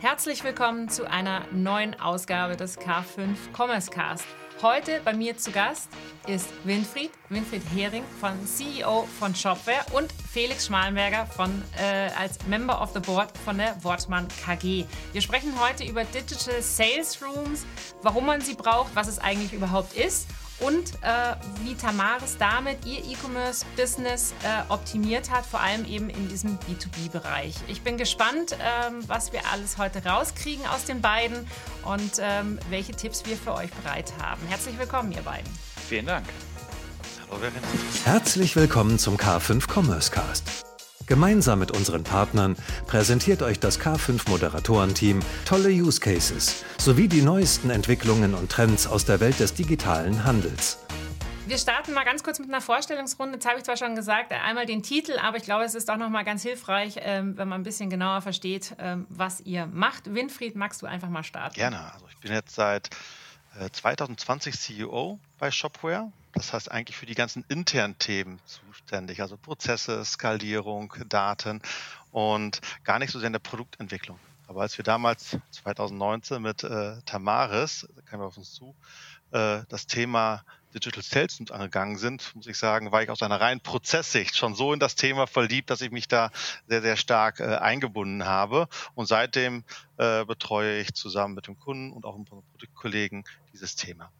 Herzlich willkommen zu einer neuen Ausgabe des K5 Commerce Cast. Heute bei mir zu Gast ist Winfried, Winfried Hering von CEO von Shopware und Felix Schmalenberger von, äh, als Member of the Board von der Wortmann KG. Wir sprechen heute über Digital Sales Rooms, warum man sie braucht, was es eigentlich überhaupt ist und äh, wie Tamaris damit ihr E-Commerce-Business äh, optimiert hat, vor allem eben in diesem B2B-Bereich. Ich bin gespannt, ähm, was wir alles heute rauskriegen aus den beiden und ähm, welche Tipps wir für euch bereit haben. Herzlich willkommen, ihr beiden. Vielen Dank. Hallo, Verena. Herzlich willkommen zum K5 Commerce Cast. Gemeinsam mit unseren Partnern präsentiert euch das K5 Moderatorenteam tolle Use Cases sowie die neuesten Entwicklungen und Trends aus der Welt des digitalen Handels. Wir starten mal ganz kurz mit einer Vorstellungsrunde. Jetzt habe ich zwar schon gesagt, einmal den Titel, aber ich glaube, es ist auch noch mal ganz hilfreich, ähm, wenn man ein bisschen genauer versteht, ähm, was ihr macht. Winfried, magst du einfach mal starten? Gerne. Also ich bin jetzt seit 2020 äh, CEO bei Shopware. Das heißt eigentlich für die ganzen internen Themen zuständig, also Prozesse, Skalierung, Daten und gar nicht so sehr in der Produktentwicklung. Aber als wir damals 2019 mit äh, Tamaris, da kamen wir auf uns zu, äh, das Thema Digital Sales angegangen sind, muss ich sagen, war ich aus einer reinen Prozesssicht schon so in das Thema verliebt, dass ich mich da sehr, sehr stark äh, eingebunden habe. Und seitdem äh, betreue ich zusammen mit dem Kunden und auch mit unseren Produktkollegen dieses Thema.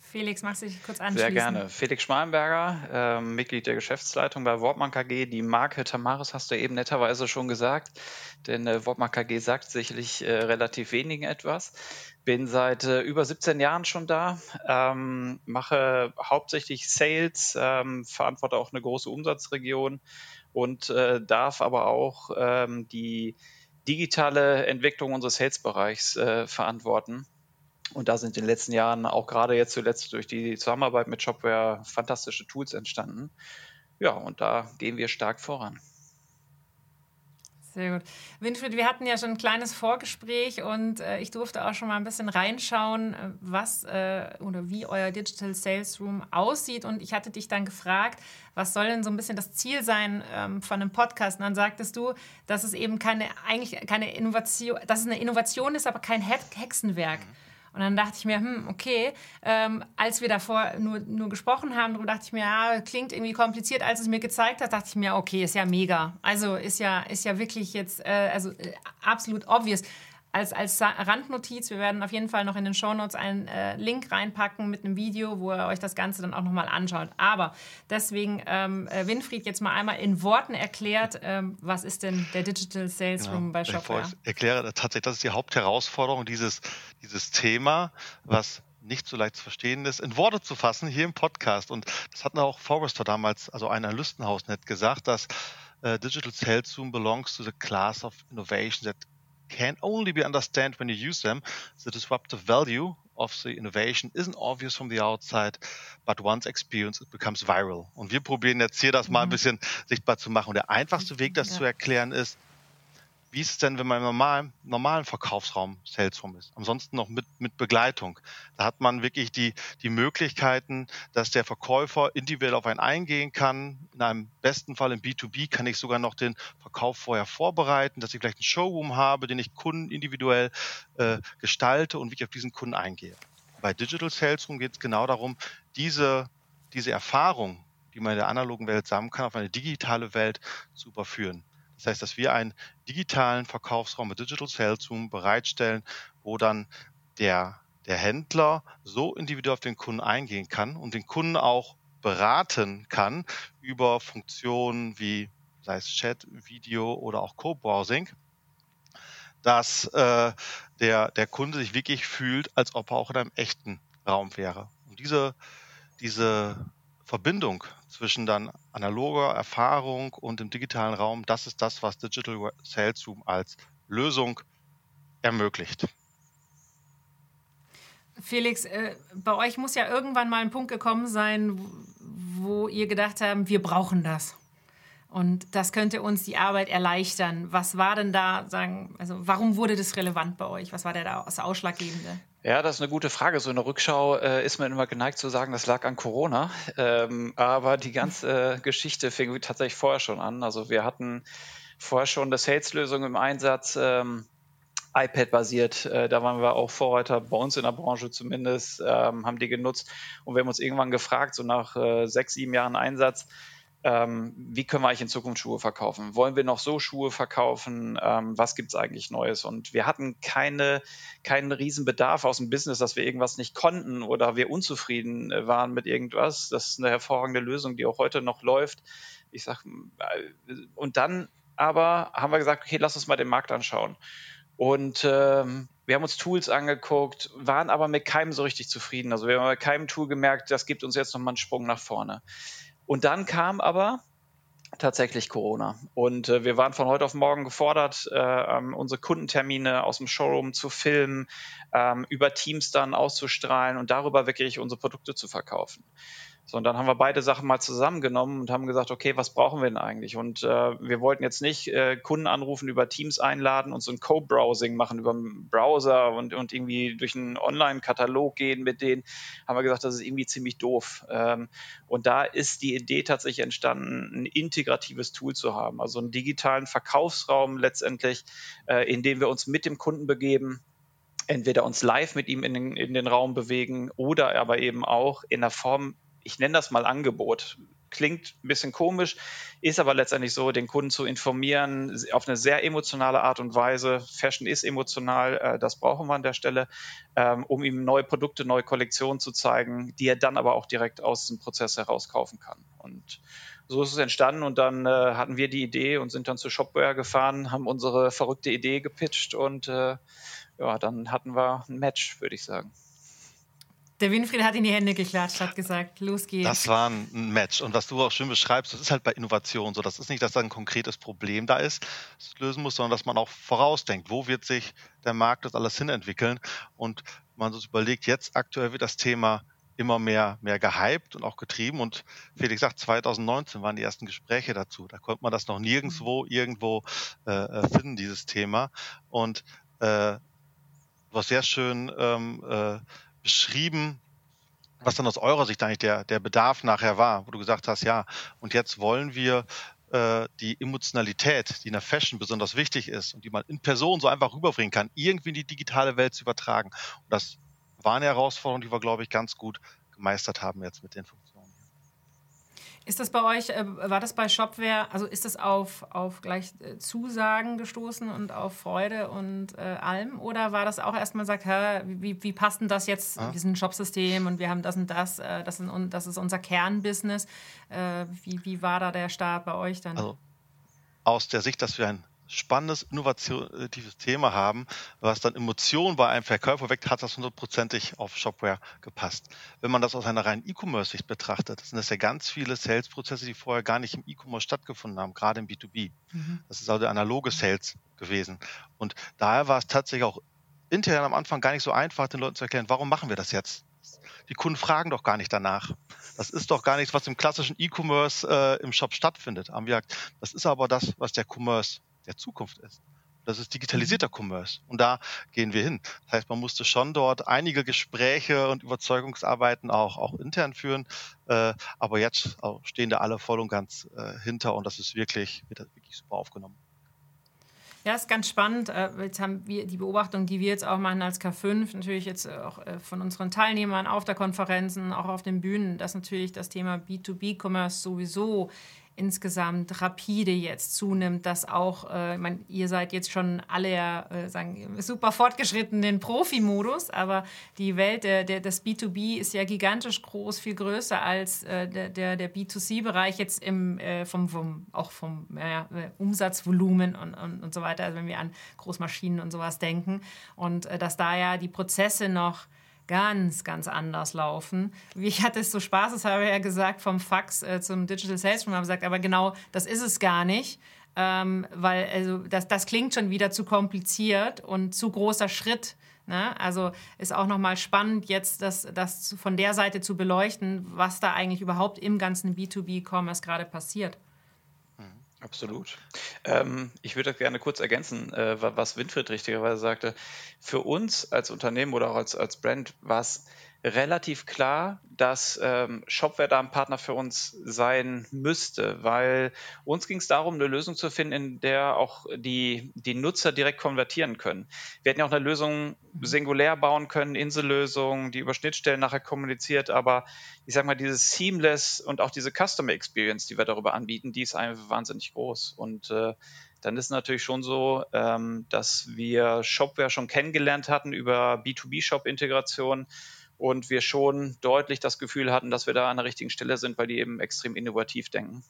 Felix, magst du dich kurz anschließen? Sehr gerne. Felix Schmalenberger, äh, Mitglied der Geschäftsleitung bei Wortmann KG. Die Marke Tamaris hast du eben netterweise schon gesagt, denn äh, Wortmann KG sagt sicherlich äh, relativ wenigen etwas. Bin seit äh, über 17 Jahren schon da, ähm, mache hauptsächlich Sales, ähm, verantworte auch eine große Umsatzregion und äh, darf aber auch ähm, die digitale Entwicklung unseres Sales-Bereichs äh, verantworten. Und da sind in den letzten Jahren auch gerade jetzt zuletzt durch die Zusammenarbeit mit Shopware fantastische Tools entstanden. Ja, und da gehen wir stark voran. Sehr gut. Winfried, wir hatten ja schon ein kleines Vorgespräch und äh, ich durfte auch schon mal ein bisschen reinschauen, äh, was äh, oder wie euer Digital Sales Room aussieht. Und ich hatte dich dann gefragt, was soll denn so ein bisschen das Ziel sein ähm, von einem Podcast? Und dann sagtest du, dass es eben keine, eigentlich keine Innovation, dass es eine Innovation ist, aber kein Hexenwerk. Mhm und dann dachte ich mir, hm, okay, ähm, als wir davor nur, nur gesprochen haben, darüber dachte ich mir, ja, klingt irgendwie kompliziert. Als es mir gezeigt hat, dachte ich mir, okay, ist ja mega. Also ist ja, ist ja wirklich jetzt, äh, also äh, absolut obvious als, als Randnotiz, wir werden auf jeden Fall noch in den Shownotes einen äh, Link reinpacken mit einem Video, wo ihr euch das Ganze dann auch nochmal anschaut. Aber deswegen, ähm, äh, Winfried jetzt mal einmal in Worten erklärt, ähm, was ist denn der Digital Sales Room ja, bei Shopware? Ich erkläre tatsächlich, das ist die Hauptherausforderung, dieses, dieses Thema, was nicht so leicht zu verstehen ist, in Worte zu fassen hier im Podcast. Und das hat auch Forrester damals, also ein Analystenhaus, nicht gesagt, dass uh, Digital Sales Room belongs to the class of innovation that can only be understood when you use them. The disruptive value of the innovation isn't obvious from the outside, but once experienced, it becomes viral. Und wir probieren jetzt hier das mal ein mhm. bisschen sichtbar zu machen. Und der einfachste Weg, das ja. zu erklären, ist, wie ist es denn, wenn man im normalen, normalen Verkaufsraum Salesform ist? Ansonsten noch mit, mit Begleitung. Da hat man wirklich die, die Möglichkeiten, dass der Verkäufer individuell auf einen eingehen kann. In einem besten Fall im B2B kann ich sogar noch den Verkauf vorher vorbereiten, dass ich vielleicht einen Showroom habe, den ich Kunden individuell äh, gestalte und wie ich auf diesen Kunden eingehe. Bei Digital Salesroom geht es genau darum, diese, diese Erfahrung, die man in der analogen Welt sammeln kann, auf eine digitale Welt zu überführen. Das heißt, dass wir einen digitalen Verkaufsraum mit Digital Sales Room bereitstellen, wo dann der, der Händler so individuell auf den Kunden eingehen kann und den Kunden auch beraten kann über Funktionen wie sei es Chat, Video oder auch Co-Browsing, dass äh, der, der Kunde sich wirklich fühlt, als ob er auch in einem echten Raum wäre. Und diese, diese Verbindung zwischen dann analoger Erfahrung und dem digitalen Raum, das ist das, was Digital Sales Room als Lösung ermöglicht. Felix, äh, bei euch muss ja irgendwann mal ein Punkt gekommen sein, wo ihr gedacht habt, wir brauchen das. Und das könnte uns die Arbeit erleichtern. Was war denn da, sagen, also warum wurde das relevant bei euch? Was war der da das Ausschlaggebende? Ja, das ist eine gute Frage. So eine Rückschau äh, ist man immer geneigt zu sagen, das lag an Corona. Ähm, aber die ganze Geschichte fing tatsächlich vorher schon an. Also wir hatten vorher schon eine Sales-Lösung im Einsatz. Ähm, iPad-basiert. Äh, da waren wir auch Vorreiter, bei uns in der Branche zumindest, ähm, haben die genutzt. Und wir haben uns irgendwann gefragt, so nach äh, sechs, sieben Jahren Einsatz, ähm, wie können wir eigentlich in Zukunft Schuhe verkaufen? Wollen wir noch so Schuhe verkaufen? Ähm, was gibt es eigentlich Neues? Und wir hatten keine, keinen riesen Bedarf aus dem Business, dass wir irgendwas nicht konnten oder wir unzufrieden äh, waren mit irgendwas. Das ist eine hervorragende Lösung, die auch heute noch läuft. Ich sag, äh, und dann aber haben wir gesagt, okay, lass uns mal den Markt anschauen. Und ähm, wir haben uns Tools angeguckt, waren aber mit keinem so richtig zufrieden. Also wir haben bei keinem Tool gemerkt, das gibt uns jetzt nochmal einen Sprung nach vorne. Und dann kam aber tatsächlich Corona. Und äh, wir waren von heute auf morgen gefordert, äh, ähm, unsere Kundentermine aus dem Showroom zu filmen, ähm, über Teams dann auszustrahlen und darüber wirklich unsere Produkte zu verkaufen. So, und dann haben wir beide Sachen mal zusammengenommen und haben gesagt, okay, was brauchen wir denn eigentlich? Und äh, wir wollten jetzt nicht äh, Kunden anrufen, über Teams einladen und so ein Co-Browsing machen über einen Browser und, und irgendwie durch einen Online-Katalog gehen mit denen. Haben wir gesagt, das ist irgendwie ziemlich doof. Ähm, und da ist die Idee tatsächlich entstanden, ein integratives Tool zu haben, also einen digitalen Verkaufsraum letztendlich, äh, in dem wir uns mit dem Kunden begeben, entweder uns live mit ihm in den, in den Raum bewegen oder aber eben auch in der Form ich nenne das mal Angebot. Klingt ein bisschen komisch, ist aber letztendlich so, den Kunden zu informieren auf eine sehr emotionale Art und Weise. Fashion ist emotional, äh, das brauchen wir an der Stelle, ähm, um ihm neue Produkte, neue Kollektionen zu zeigen, die er dann aber auch direkt aus dem Prozess heraus kaufen kann. Und so ist es entstanden und dann äh, hatten wir die Idee und sind dann zu Shopware gefahren, haben unsere verrückte Idee gepitcht und äh, ja, dann hatten wir ein Match, würde ich sagen. Der Winfried hat in die Hände geklatscht, hat gesagt, los geht's. Das war ein Match. Und was du auch schön beschreibst, das ist halt bei Innovation so. Das ist nicht, dass da ein konkretes Problem da ist, das lösen muss, sondern dass man auch vorausdenkt, wo wird sich der Markt das alles hinentwickeln. Und man sich überlegt, jetzt aktuell wird das Thema immer mehr, mehr gehypt und auch getrieben. Und Felix sagt, 2019 waren die ersten Gespräche dazu. Da konnte man das noch nirgendwo irgendwo äh, äh, finden, dieses Thema. Und äh, was sehr schön ähm, äh, beschrieben, was dann aus eurer Sicht eigentlich der, der Bedarf nachher war, wo du gesagt hast, ja, und jetzt wollen wir äh, die Emotionalität, die in der Fashion besonders wichtig ist und die man in Person so einfach rüberbringen kann, irgendwie in die digitale Welt zu übertragen. Und das war eine Herausforderung, die wir, glaube ich, ganz gut gemeistert haben jetzt mit den Funktionen. Ist das bei euch, äh, war das bei Shopware, also ist das auf, auf gleich äh, Zusagen gestoßen und auf Freude und äh, allem? Oder war das auch erstmal sagt, hä, wie, wie passt denn das jetzt? Ah. Wir sind ein Shopsystem und wir haben das und das, äh, das, sind, das ist unser Kernbusiness. Äh, wie, wie war da der Start bei euch dann? Also aus der Sicht, dass wir ein spannendes, innovatives Thema haben, was dann Emotionen bei einem Verkäufer weckt, hat das hundertprozentig auf Shopware gepasst. Wenn man das aus einer reinen E-Commerce-Sicht betrachtet, sind das ja ganz viele Sales-Prozesse, die vorher gar nicht im E-Commerce stattgefunden haben, gerade im B2B. Mhm. Das ist also analoge Sales gewesen. Und daher war es tatsächlich auch intern am Anfang gar nicht so einfach, den Leuten zu erklären, warum machen wir das jetzt? Die Kunden fragen doch gar nicht danach. Das ist doch gar nichts, was im klassischen E-Commerce äh, im Shop stattfindet. Haben wir gesagt, das ist aber das, was der Commerce der Zukunft ist. Das ist digitalisierter Commerce. Und da gehen wir hin. Das heißt, man musste schon dort einige Gespräche und Überzeugungsarbeiten auch, auch intern führen. Äh, aber jetzt stehen da alle voll und ganz äh, hinter und das ist wirklich, wird wirklich super aufgenommen. Ja, ist ganz spannend. Äh, jetzt haben wir die Beobachtung, die wir jetzt auch machen als K5, natürlich jetzt auch äh, von unseren Teilnehmern auf der Konferenzen, auch auf den Bühnen, dass natürlich das Thema B2B-Commerce sowieso insgesamt rapide jetzt zunimmt, dass auch, äh, ich meine, ihr seid jetzt schon alle ja, äh, sagen, super fortgeschrittenen Profi-Modus, aber die Welt der, der, des B2B ist ja gigantisch groß, viel größer als äh, der, der, der B2C-Bereich jetzt im, äh, vom, vom, auch vom äh, Umsatzvolumen und, und, und so weiter, also wenn wir an Großmaschinen und sowas denken. Und äh, dass da ja die Prozesse noch ganz, ganz anders laufen. Ich hatte es so Spaß, das habe ich ja gesagt, vom Fax äh, zum Digital Sales Room, habe gesagt, aber genau das ist es gar nicht. Ähm, weil also das, das klingt schon wieder zu kompliziert und zu großer Schritt. Ne? Also ist auch nochmal spannend, jetzt das, das von der Seite zu beleuchten, was da eigentlich überhaupt im ganzen B2B-Commerce gerade passiert. Absolut. Ähm, ich würde gerne kurz ergänzen, äh, was Winfried richtigerweise sagte. Für uns als Unternehmen oder auch als, als Brand war es relativ klar, dass ähm, Shopware da ein Partner für uns sein müsste, weil uns ging es darum, eine Lösung zu finden, in der auch die, die Nutzer direkt konvertieren können. Wir hätten ja auch eine Lösung singulär bauen können, Insellösung, die über Schnittstellen nachher kommuniziert, aber ich sag mal, dieses Seamless und auch diese Customer Experience, die wir darüber anbieten, die ist einfach wahnsinnig groß. Und äh, dann ist es natürlich schon so, ähm, dass wir Shopware schon kennengelernt hatten über B2B-Shop-Integration und wir schon deutlich das Gefühl hatten, dass wir da an der richtigen Stelle sind, weil die eben extrem innovativ denken.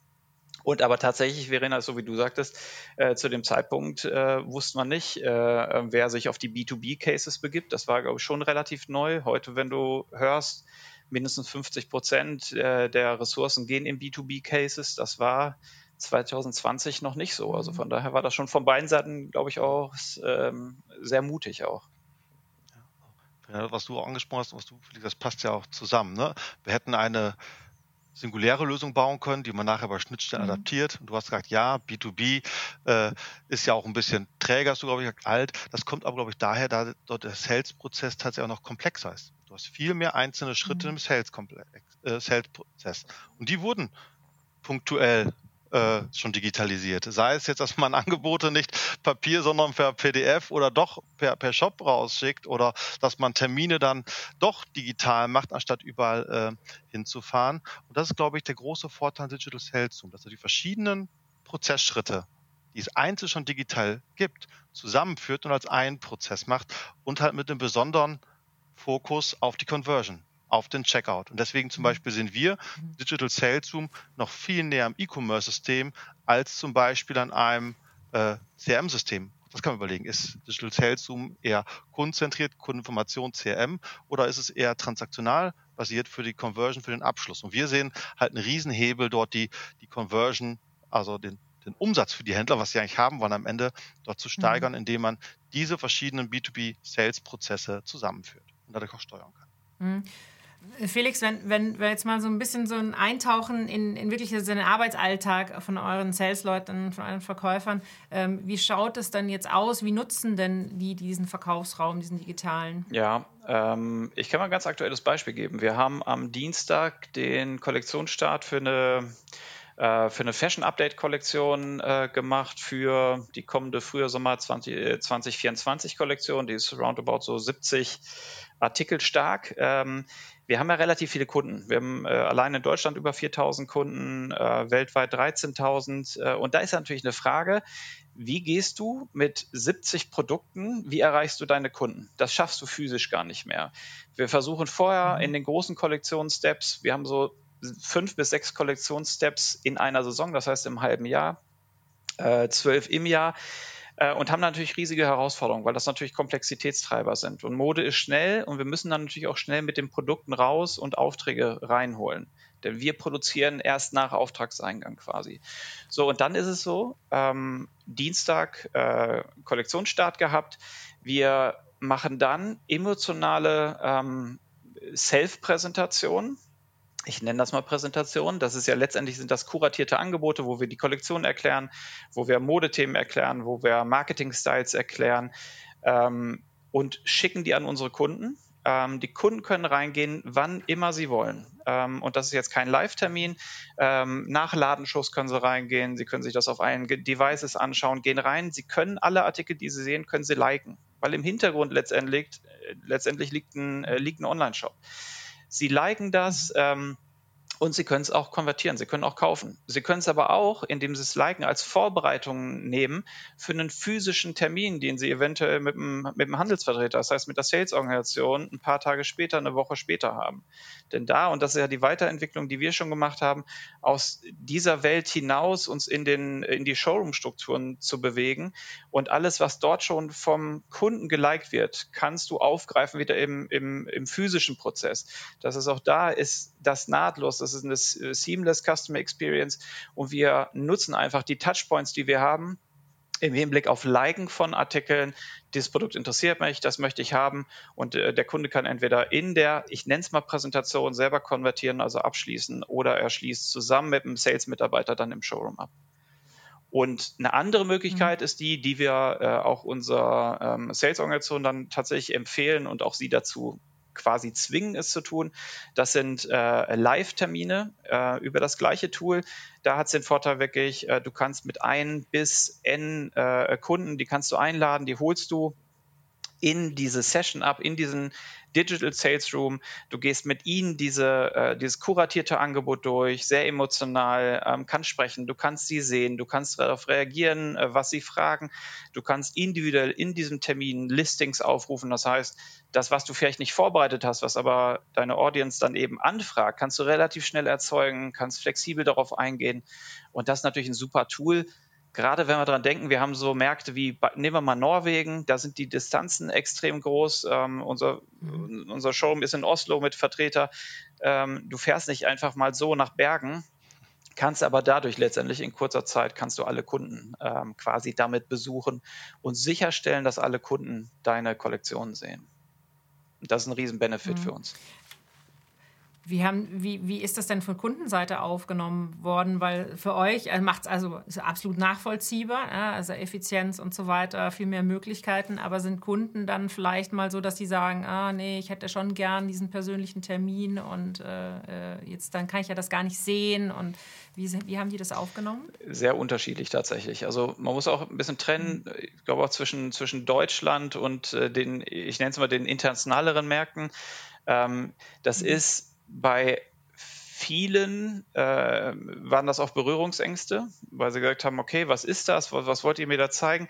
Und aber tatsächlich, Verena, so wie du sagtest, äh, zu dem Zeitpunkt äh, wusste man nicht, äh, wer sich auf die B2B-Cases begibt. Das war, glaube ich, schon relativ neu. Heute, wenn du hörst, mindestens 50 Prozent äh, der Ressourcen gehen in B2B-Cases, das war 2020 noch nicht so. Also von daher war das schon von beiden Seiten, glaube ich, auch ähm, sehr mutig auch. Was du angesprochen hast, was du, das passt ja auch zusammen. Ne? Wir hätten eine singuläre Lösung bauen können, die man nachher bei Schnittstellen mhm. adaptiert. Und du hast gesagt, ja, B2B äh, ist ja auch ein bisschen träger, hast du, glaube ich, alt. Das kommt aber, glaube ich, daher, da dort der Sales-Prozess tatsächlich auch noch komplexer ist. Du hast viel mehr einzelne Schritte mhm. im Sales-Prozess. Äh, Sales und die wurden punktuell äh, schon digitalisiert. Sei es jetzt, dass man Angebote nicht Papier, sondern per PDF oder doch per, per Shop rausschickt oder dass man Termine dann doch digital macht, anstatt überall äh, hinzufahren. Und das ist, glaube ich, der große Vorteil Digital Sales Zoom, dass er die verschiedenen Prozessschritte, die es einzeln schon digital gibt, zusammenführt und als einen Prozess macht und halt mit einem besonderen Fokus auf die Conversion auf den Checkout. Und deswegen zum mhm. Beispiel sind wir mhm. Digital Sales Zoom noch viel näher am E-Commerce-System als zum Beispiel an einem äh, CRM-System. Das kann man überlegen. Ist Digital Sales Zoom eher kundenzentriert, Kundeninformation, CRM oder ist es eher transaktional basiert für die Conversion, für den Abschluss? Und wir sehen halt einen Riesenhebel dort, die, die Conversion, also den, den Umsatz für die Händler, was sie eigentlich haben wollen am Ende, dort zu steigern, mhm. indem man diese verschiedenen B2B-Sales-Prozesse zusammenführt und dadurch auch steuern kann. Mhm. Felix, wenn, wenn wir jetzt mal so ein bisschen so ein Eintauchen in, in wirklich den Arbeitsalltag von euren Sales-Leuten, von euren Verkäufern, ähm, wie schaut es dann jetzt aus? Wie nutzen denn die diesen Verkaufsraum, diesen digitalen? Ja, ähm, ich kann mal ein ganz aktuelles Beispiel geben. Wir haben am Dienstag den Kollektionsstart für eine äh, für eine Fashion-Update-Kollektion äh, gemacht für die kommende Frühjahr-Sommer 20, 2024-Kollektion. Die ist roundabout so 70 Artikel stark. Ähm, wir haben ja relativ viele Kunden. Wir haben äh, allein in Deutschland über 4000 Kunden, äh, weltweit 13.000. Äh, und da ist natürlich eine Frage, wie gehst du mit 70 Produkten, wie erreichst du deine Kunden? Das schaffst du physisch gar nicht mehr. Wir versuchen vorher mhm. in den großen Kollektionssteps, wir haben so fünf bis sechs Kollektionssteps in einer Saison, das heißt im halben Jahr, äh, zwölf im Jahr äh, und haben natürlich riesige Herausforderungen, weil das natürlich Komplexitätstreiber sind. Und Mode ist schnell und wir müssen dann natürlich auch schnell mit den Produkten raus und Aufträge reinholen. Denn wir produzieren erst nach Auftragseingang quasi. So, und dann ist es so, ähm, Dienstag äh, Kollektionsstart gehabt. Wir machen dann emotionale ähm, Self-Präsentationen ich nenne das mal Präsentation. Das ist ja letztendlich sind das kuratierte Angebote, wo wir die Kollektion erklären, wo wir Modethemen erklären, wo wir Marketing-Styles erklären ähm, und schicken die an unsere Kunden. Ähm, die Kunden können reingehen, wann immer sie wollen. Ähm, und das ist jetzt kein Live-Termin. Ähm, nach Ladenschuss können sie reingehen. Sie können sich das auf allen Devices anschauen, gehen rein. Sie können alle Artikel, die sie sehen, können sie liken. Weil im Hintergrund letztendlich, äh, letztendlich liegt ein, äh, liegt ein Online-Shop. Sie liken das. Ähm, und Sie können es auch konvertieren, Sie können auch kaufen. Sie können es aber auch, indem Sie es liken, als Vorbereitung nehmen für einen physischen Termin, den Sie eventuell mit dem, mit dem Handelsvertreter, das heißt mit der Sales-Organisation, ein paar Tage später, eine Woche später haben. Denn da, und das ist ja die Weiterentwicklung, die wir schon gemacht haben, aus dieser Welt hinaus uns in, den, in die Showroom-Strukturen zu bewegen und alles, was dort schon vom Kunden geliked wird, kannst du aufgreifen wieder im, im, im physischen Prozess. Das ist auch da, ist das nahtlos, das ist eine seamless Customer Experience und wir nutzen einfach die Touchpoints, die wir haben, im Hinblick auf Liken von Artikeln. Dieses Produkt interessiert mich, das möchte ich haben. Und äh, der Kunde kann entweder in der, ich nenne es mal Präsentation, selber konvertieren, also abschließen, oder er schließt zusammen mit dem Sales-Mitarbeiter dann im Showroom ab. Und eine andere Möglichkeit mhm. ist die, die wir äh, auch unserer ähm, Sales-Organisation dann tatsächlich empfehlen und auch sie dazu quasi zwingen, es zu tun. Das sind äh, Live-Termine äh, über das gleiche Tool. Da hat es den Vorteil wirklich, äh, du kannst mit ein bis n äh, Kunden, die kannst du einladen, die holst du in diese Session ab, in diesen Digital Sales Room. Du gehst mit ihnen diese, äh, dieses kuratierte Angebot durch, sehr emotional, ähm, kannst sprechen, du kannst sie sehen, du kannst darauf reagieren, äh, was sie fragen. Du kannst individuell in diesem Termin Listings aufrufen. Das heißt, das, was du vielleicht nicht vorbereitet hast, was aber deine Audience dann eben anfragt, kannst du relativ schnell erzeugen, kannst flexibel darauf eingehen. Und das ist natürlich ein super Tool gerade wenn wir daran denken, wir haben so Märkte wie, nehmen wir mal Norwegen, da sind die Distanzen extrem groß. Ähm, unser, mhm. unser Showroom ist in Oslo mit Vertreter. Ähm, du fährst nicht einfach mal so nach Bergen, kannst aber dadurch letztendlich in kurzer Zeit kannst du alle Kunden ähm, quasi damit besuchen und sicherstellen, dass alle Kunden deine Kollektion sehen. Das ist ein Riesen-Benefit mhm. für uns. Wie, haben, wie, wie ist das denn von Kundenseite aufgenommen worden? Weil für euch äh, macht es also ist absolut nachvollziehbar, also Effizienz und so weiter, viel mehr Möglichkeiten. Aber sind Kunden dann vielleicht mal so, dass sie sagen, ah nee, ich hätte schon gern diesen persönlichen Termin und äh, äh jetzt dann kann ich ja das gar nicht sehen. Und wie, wie haben die das aufgenommen? Sehr unterschiedlich tatsächlich. Also man muss auch ein bisschen trennen, ich glaube auch zwischen, zwischen Deutschland und äh, den, ich nenne es mal den internationaleren Märkten. Ähm, das mhm. ist bei vielen äh, waren das auch Berührungsängste, weil sie gesagt haben, okay, was ist das? Was, was wollt ihr mir da zeigen?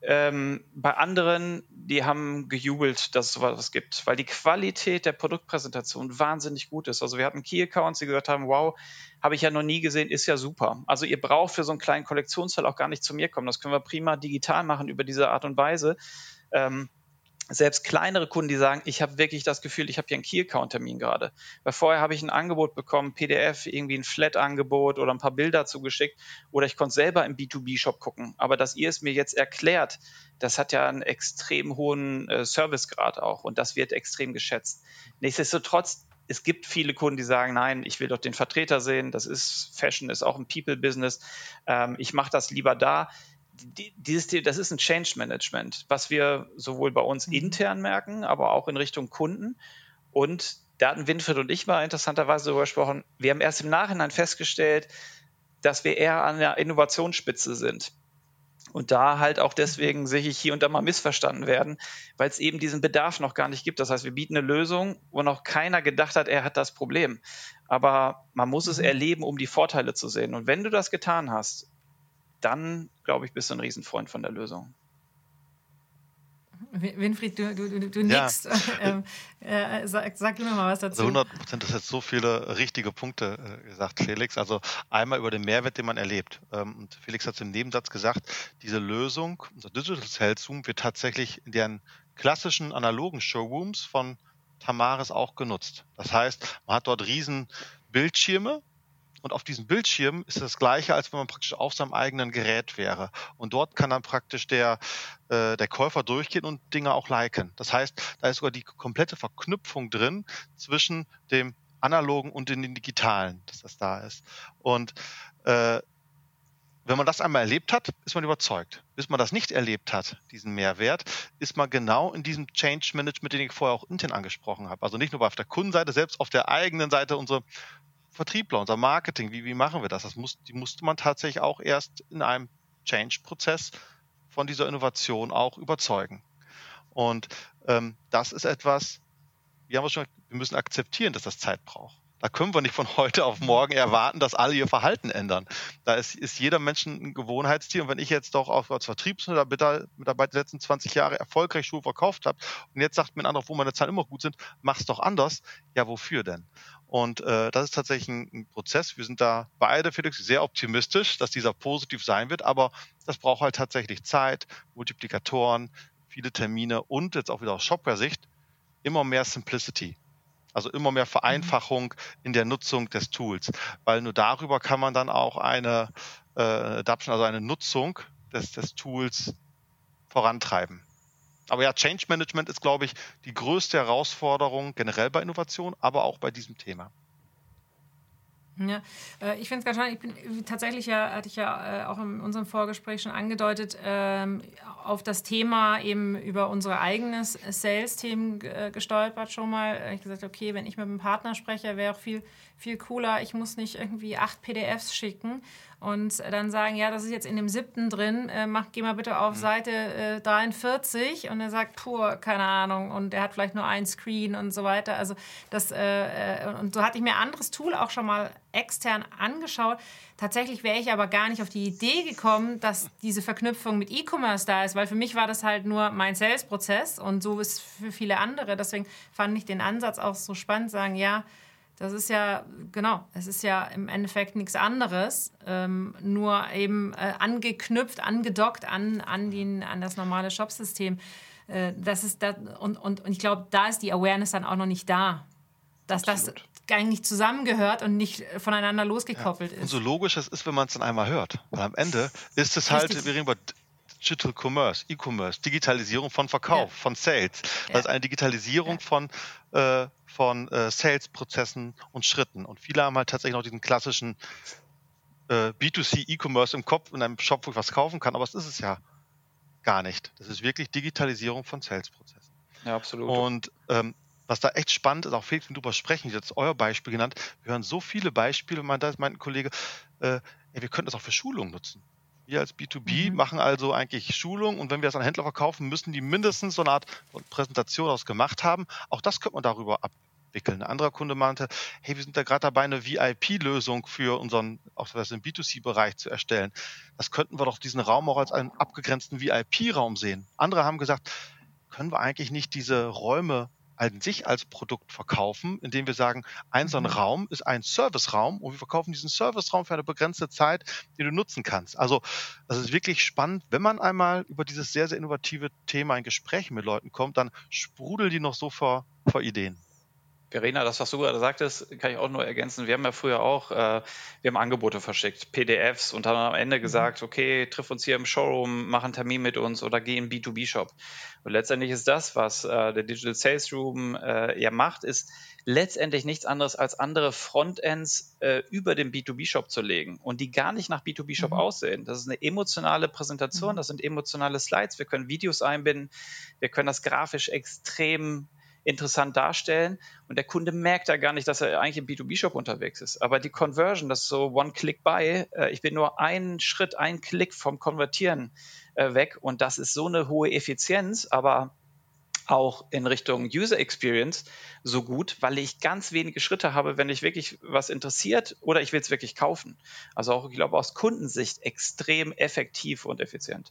Ähm, bei anderen, die haben gejubelt, dass es sowas gibt, weil die Qualität der Produktpräsentation wahnsinnig gut ist. Also wir hatten Key-Accounts, die gesagt haben, wow, habe ich ja noch nie gesehen, ist ja super. Also ihr braucht für so einen kleinen Kollektionsteil auch gar nicht zu mir kommen. Das können wir prima digital machen über diese Art und Weise. Ähm, selbst kleinere Kunden, die sagen, ich habe wirklich das Gefühl, ich habe hier einen Key-Account-Termin gerade. Weil vorher habe ich ein Angebot bekommen, PDF, irgendwie ein Flat-Angebot oder ein paar Bilder zugeschickt oder ich konnte selber im B2B-Shop gucken. Aber dass ihr es mir jetzt erklärt, das hat ja einen extrem hohen äh, Servicegrad auch und das wird extrem geschätzt. Nichtsdestotrotz, es gibt viele Kunden, die sagen, nein, ich will doch den Vertreter sehen, das ist Fashion, ist auch ein People-Business, ähm, ich mache das lieber da dieses, das ist ein Change Management, was wir sowohl bei uns mhm. intern merken, aber auch in Richtung Kunden. Und da hatten Winfried und ich mal interessanterweise darüber gesprochen. Wir haben erst im Nachhinein festgestellt, dass wir eher an der Innovationsspitze sind. Und da halt auch deswegen sehe ich hier und da mal missverstanden werden, weil es eben diesen Bedarf noch gar nicht gibt. Das heißt, wir bieten eine Lösung, wo noch keiner gedacht hat, er hat das Problem. Aber man muss es mhm. erleben, um die Vorteile zu sehen. Und wenn du das getan hast, dann, glaube ich, bist du ein Riesenfreund von der Lösung. Winfried, du, du, du nickst. Ja. Ähm, äh, sag, sag du mir mal was dazu. Also 100 Prozent, das jetzt so viele richtige Punkte äh, gesagt, Felix. Also einmal über den Mehrwert, den man erlebt. Ähm, und Felix hat es im Nebensatz gesagt, diese Lösung, unser Digital Sales Zoom, wird tatsächlich in den klassischen analogen Showrooms von Tamaris auch genutzt. Das heißt, man hat dort riesen Bildschirme, und auf diesem Bildschirm ist das gleiche, als wenn man praktisch auf seinem eigenen Gerät wäre. Und dort kann dann praktisch der, äh, der Käufer durchgehen und Dinge auch liken. Das heißt, da ist sogar die komplette Verknüpfung drin zwischen dem analogen und dem digitalen, dass das da ist. Und äh, wenn man das einmal erlebt hat, ist man überzeugt. Bis man das nicht erlebt hat, diesen Mehrwert, ist man genau in diesem Change Management, den ich vorher auch intern angesprochen habe. Also nicht nur auf der Kundenseite, selbst auf der eigenen Seite unsere Vertriebler, unser Marketing, wie, wie machen wir das? Das muss, die musste man tatsächlich auch erst in einem Change-Prozess von dieser Innovation auch überzeugen. Und ähm, das ist etwas, wir haben schon, wir müssen akzeptieren, dass das Zeit braucht. Da können wir nicht von heute auf morgen erwarten, dass alle ihr Verhalten ändern. Da ist, ist jeder Mensch ein Gewohnheitstier. Und wenn ich jetzt doch auch als Vertriebsmitarbeiter die letzten 20 Jahre erfolgreich Schuhe verkauft habe und jetzt sagt mir ein anderer, wo meine Zahlen immer gut sind, mach's doch anders. Ja, wofür denn? Und äh, das ist tatsächlich ein, ein Prozess. Wir sind da beide, Felix, sehr optimistisch, dass dieser positiv sein wird. Aber das braucht halt tatsächlich Zeit, Multiplikatoren, viele Termine und jetzt auch wieder aus Shopware-Sicht immer mehr Simplicity. Also immer mehr Vereinfachung in der Nutzung des Tools, weil nur darüber kann man dann auch eine äh, Adaption, also eine Nutzung des, des Tools vorantreiben. Aber ja, Change Management ist, glaube ich, die größte Herausforderung generell bei Innovation, aber auch bei diesem Thema. Ja, äh, ich finde es ganz spannend. Ich bin tatsächlich ja, hatte ich ja äh, auch in unserem Vorgespräch schon angedeutet, ähm, auf das Thema eben über unsere eigenes Sales-Team äh, gestolpert schon mal. Ich gesagt, okay, wenn ich mit einem Partner spreche, wäre auch viel, viel cooler. Ich muss nicht irgendwie acht PDFs schicken und dann sagen, ja, das ist jetzt in dem siebten drin, äh, mach, geh mal bitte auf mhm. Seite äh, 43 und er sagt, pur, keine Ahnung und er hat vielleicht nur ein Screen und so weiter. Also das, äh, äh und so hatte ich mir ein anderes Tool auch schon mal extern angeschaut. Tatsächlich wäre ich aber gar nicht auf die Idee gekommen, dass diese Verknüpfung mit E-Commerce da ist, weil für mich war das halt nur mein Sales-Prozess und so ist für viele andere. Deswegen fand ich den Ansatz auch so spannend, sagen, ja, das ist ja, genau, es ist ja im Endeffekt nichts anderes, ähm, nur eben äh, angeknüpft, angedockt an, an, den, an das normale Shopsystem. Äh, das ist das, und, und, und ich glaube, da ist die Awareness dann auch noch nicht da, dass Absolut. das eigentlich zusammengehört und nicht voneinander losgekoppelt ja. ist. Und so logisch es ist, wenn man es dann einmal hört. Weil am Ende ist es halt, Richtig. wir reden über Digital Commerce, E-Commerce, Digitalisierung von Verkauf, ja. von Sales. Das ja. ist eine Digitalisierung ja. von, äh, von äh, Sales-Prozessen und Schritten. Und viele haben halt tatsächlich noch diesen klassischen äh, B2C E-Commerce im Kopf in einem Shop, wo ich was kaufen kann, aber das ist es ja gar nicht. Das ist wirklich Digitalisierung von Sales-Prozessen. Ja, absolut. Und ähm, was da echt spannend ist, auch Felix, wenn du drüber sprechen, jetzt euer Beispiel genannt, wir hören so viele Beispiele, mein, da meint ein Kollege, äh, ja, wir könnten das auch für Schulungen nutzen. Wir als B2B mhm. machen also eigentlich Schulung und wenn wir es an Händler verkaufen, müssen die mindestens so eine Art Präsentation aus gemacht haben. Auch das könnte man darüber abwickeln. Ein anderer Kunde meinte, hey, wir sind da gerade dabei, eine VIP-Lösung für unseren, auch das im B2C-Bereich zu erstellen. Das könnten wir doch diesen Raum auch als einen abgegrenzten VIP-Raum sehen. Andere haben gesagt, können wir eigentlich nicht diese Räume an sich als Produkt verkaufen, indem wir sagen, ein so ein mhm. Raum ist ein Serviceraum und wir verkaufen diesen Serviceraum für eine begrenzte Zeit, die du nutzen kannst. Also das ist wirklich spannend, wenn man einmal über dieses sehr, sehr innovative Thema in Gesprächen mit Leuten kommt, dann sprudeln die noch so vor, vor Ideen. Verena, das, was du gerade sagtest, kann ich auch nur ergänzen. Wir haben ja früher auch, äh, wir haben Angebote verschickt, PDFs und haben am Ende mhm. gesagt, okay, triff uns hier im Showroom, mach einen Termin mit uns oder geh in B2B-Shop. Und letztendlich ist das, was äh, der Digital Sales Room äh, ja macht, ist letztendlich nichts anderes als andere Frontends äh, über den B2B-Shop zu legen und die gar nicht nach B2B-Shop mhm. aussehen. Das ist eine emotionale Präsentation, mhm. das sind emotionale Slides, wir können Videos einbinden, wir können das grafisch extrem interessant darstellen und der Kunde merkt ja gar nicht, dass er eigentlich im B2B-Shop unterwegs ist. Aber die Conversion, das ist so One-Click-Buy, äh, ich bin nur einen Schritt, einen Klick vom Konvertieren äh, weg und das ist so eine hohe Effizienz, aber auch in Richtung User Experience so gut, weil ich ganz wenige Schritte habe, wenn ich wirklich was interessiert oder ich will es wirklich kaufen. Also auch, ich glaube, aus Kundensicht extrem effektiv und effizient.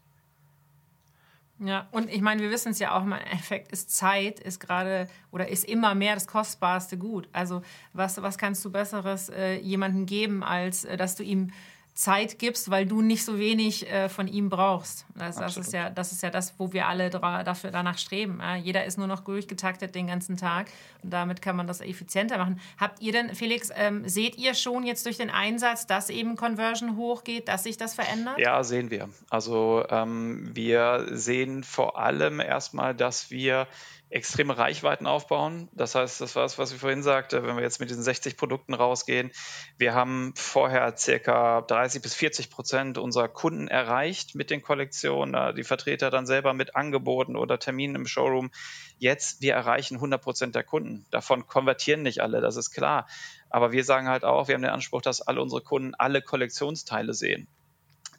Ja, und ich meine, wir wissen es ja auch, im Endeffekt ist Zeit, ist gerade oder ist immer mehr das kostbarste Gut. Also was, was kannst du Besseres äh, jemandem geben, als äh, dass du ihm Zeit gibst, weil du nicht so wenig äh, von ihm brauchst. Das, das, ist ja, das ist ja das, wo wir alle dafür, danach streben. Ja? Jeder ist nur noch durchgetaktet den ganzen Tag und damit kann man das effizienter machen. Habt ihr denn, Felix, ähm, seht ihr schon jetzt durch den Einsatz, dass eben Conversion hochgeht, dass sich das verändert? Ja, sehen wir. Also ähm, wir sehen vor allem erstmal, dass wir extreme Reichweiten aufbauen. Das heißt, das war es, was ich vorhin sagte, wenn wir jetzt mit diesen 60 Produkten rausgehen. Wir haben vorher circa 30 bis 40 Prozent unserer Kunden erreicht mit den Kollektionen, die Vertreter dann selber mit Angeboten oder Terminen im Showroom. Jetzt, wir erreichen 100 Prozent der Kunden. Davon konvertieren nicht alle, das ist klar. Aber wir sagen halt auch, wir haben den Anspruch, dass alle unsere Kunden alle Kollektionsteile sehen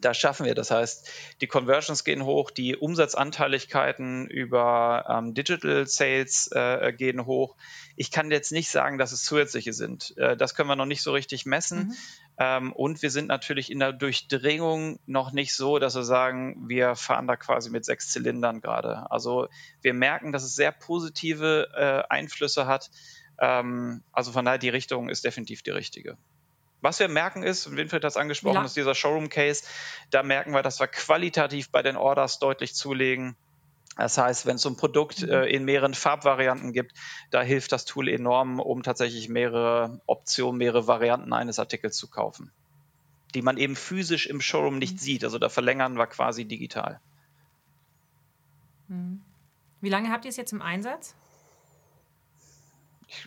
da schaffen wir. Das heißt, die Conversions gehen hoch, die Umsatzanteiligkeiten über ähm, Digital Sales äh, gehen hoch. Ich kann jetzt nicht sagen, dass es zusätzliche sind. Äh, das können wir noch nicht so richtig messen. Mhm. Ähm, und wir sind natürlich in der Durchdringung noch nicht so, dass wir sagen, wir fahren da quasi mit sechs Zylindern gerade. Also wir merken, dass es sehr positive äh, Einflüsse hat. Ähm, also von daher, die Richtung ist definitiv die richtige. Was wir merken ist, und Winfried hat es angesprochen, ja. ist dieser Showroom-Case, da merken wir, dass wir qualitativ bei den Orders deutlich zulegen. Das heißt, wenn es so ein Produkt mhm. äh, in mehreren Farbvarianten gibt, da hilft das Tool enorm, um tatsächlich mehrere Optionen, mehrere Varianten eines Artikels zu kaufen, die man eben physisch im Showroom nicht mhm. sieht. Also da verlängern wir quasi digital. Mhm. Wie lange habt ihr es jetzt im Einsatz?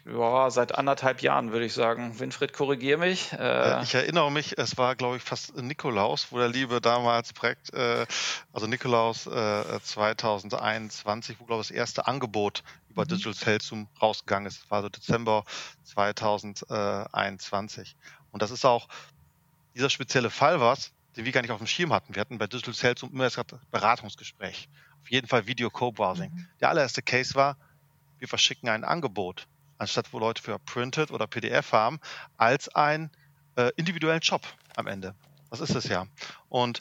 Ja, seit anderthalb Jahren würde ich sagen. Winfried, korrigier mich. Äh, äh, ich erinnere mich, es war, glaube ich, fast Nikolaus, wo der Liebe damals Projekt, äh, also Nikolaus äh, 2021, wo, glaube ich, das erste Angebot über mhm. Digital Sales Zoom rausgegangen ist. Das war so Dezember 2021. Und das ist auch dieser spezielle Fall was, den wir gar nicht auf dem Schirm hatten. Wir hatten bei Digital Sales Zoom immer das Beratungsgespräch. Auf jeden Fall Video Co-Browsing. Mhm. Der allererste Case war, wir verschicken ein Angebot anstatt wo Leute für Printed oder PDF haben, als einen äh, individuellen Shop am Ende. Das ist es ja. Und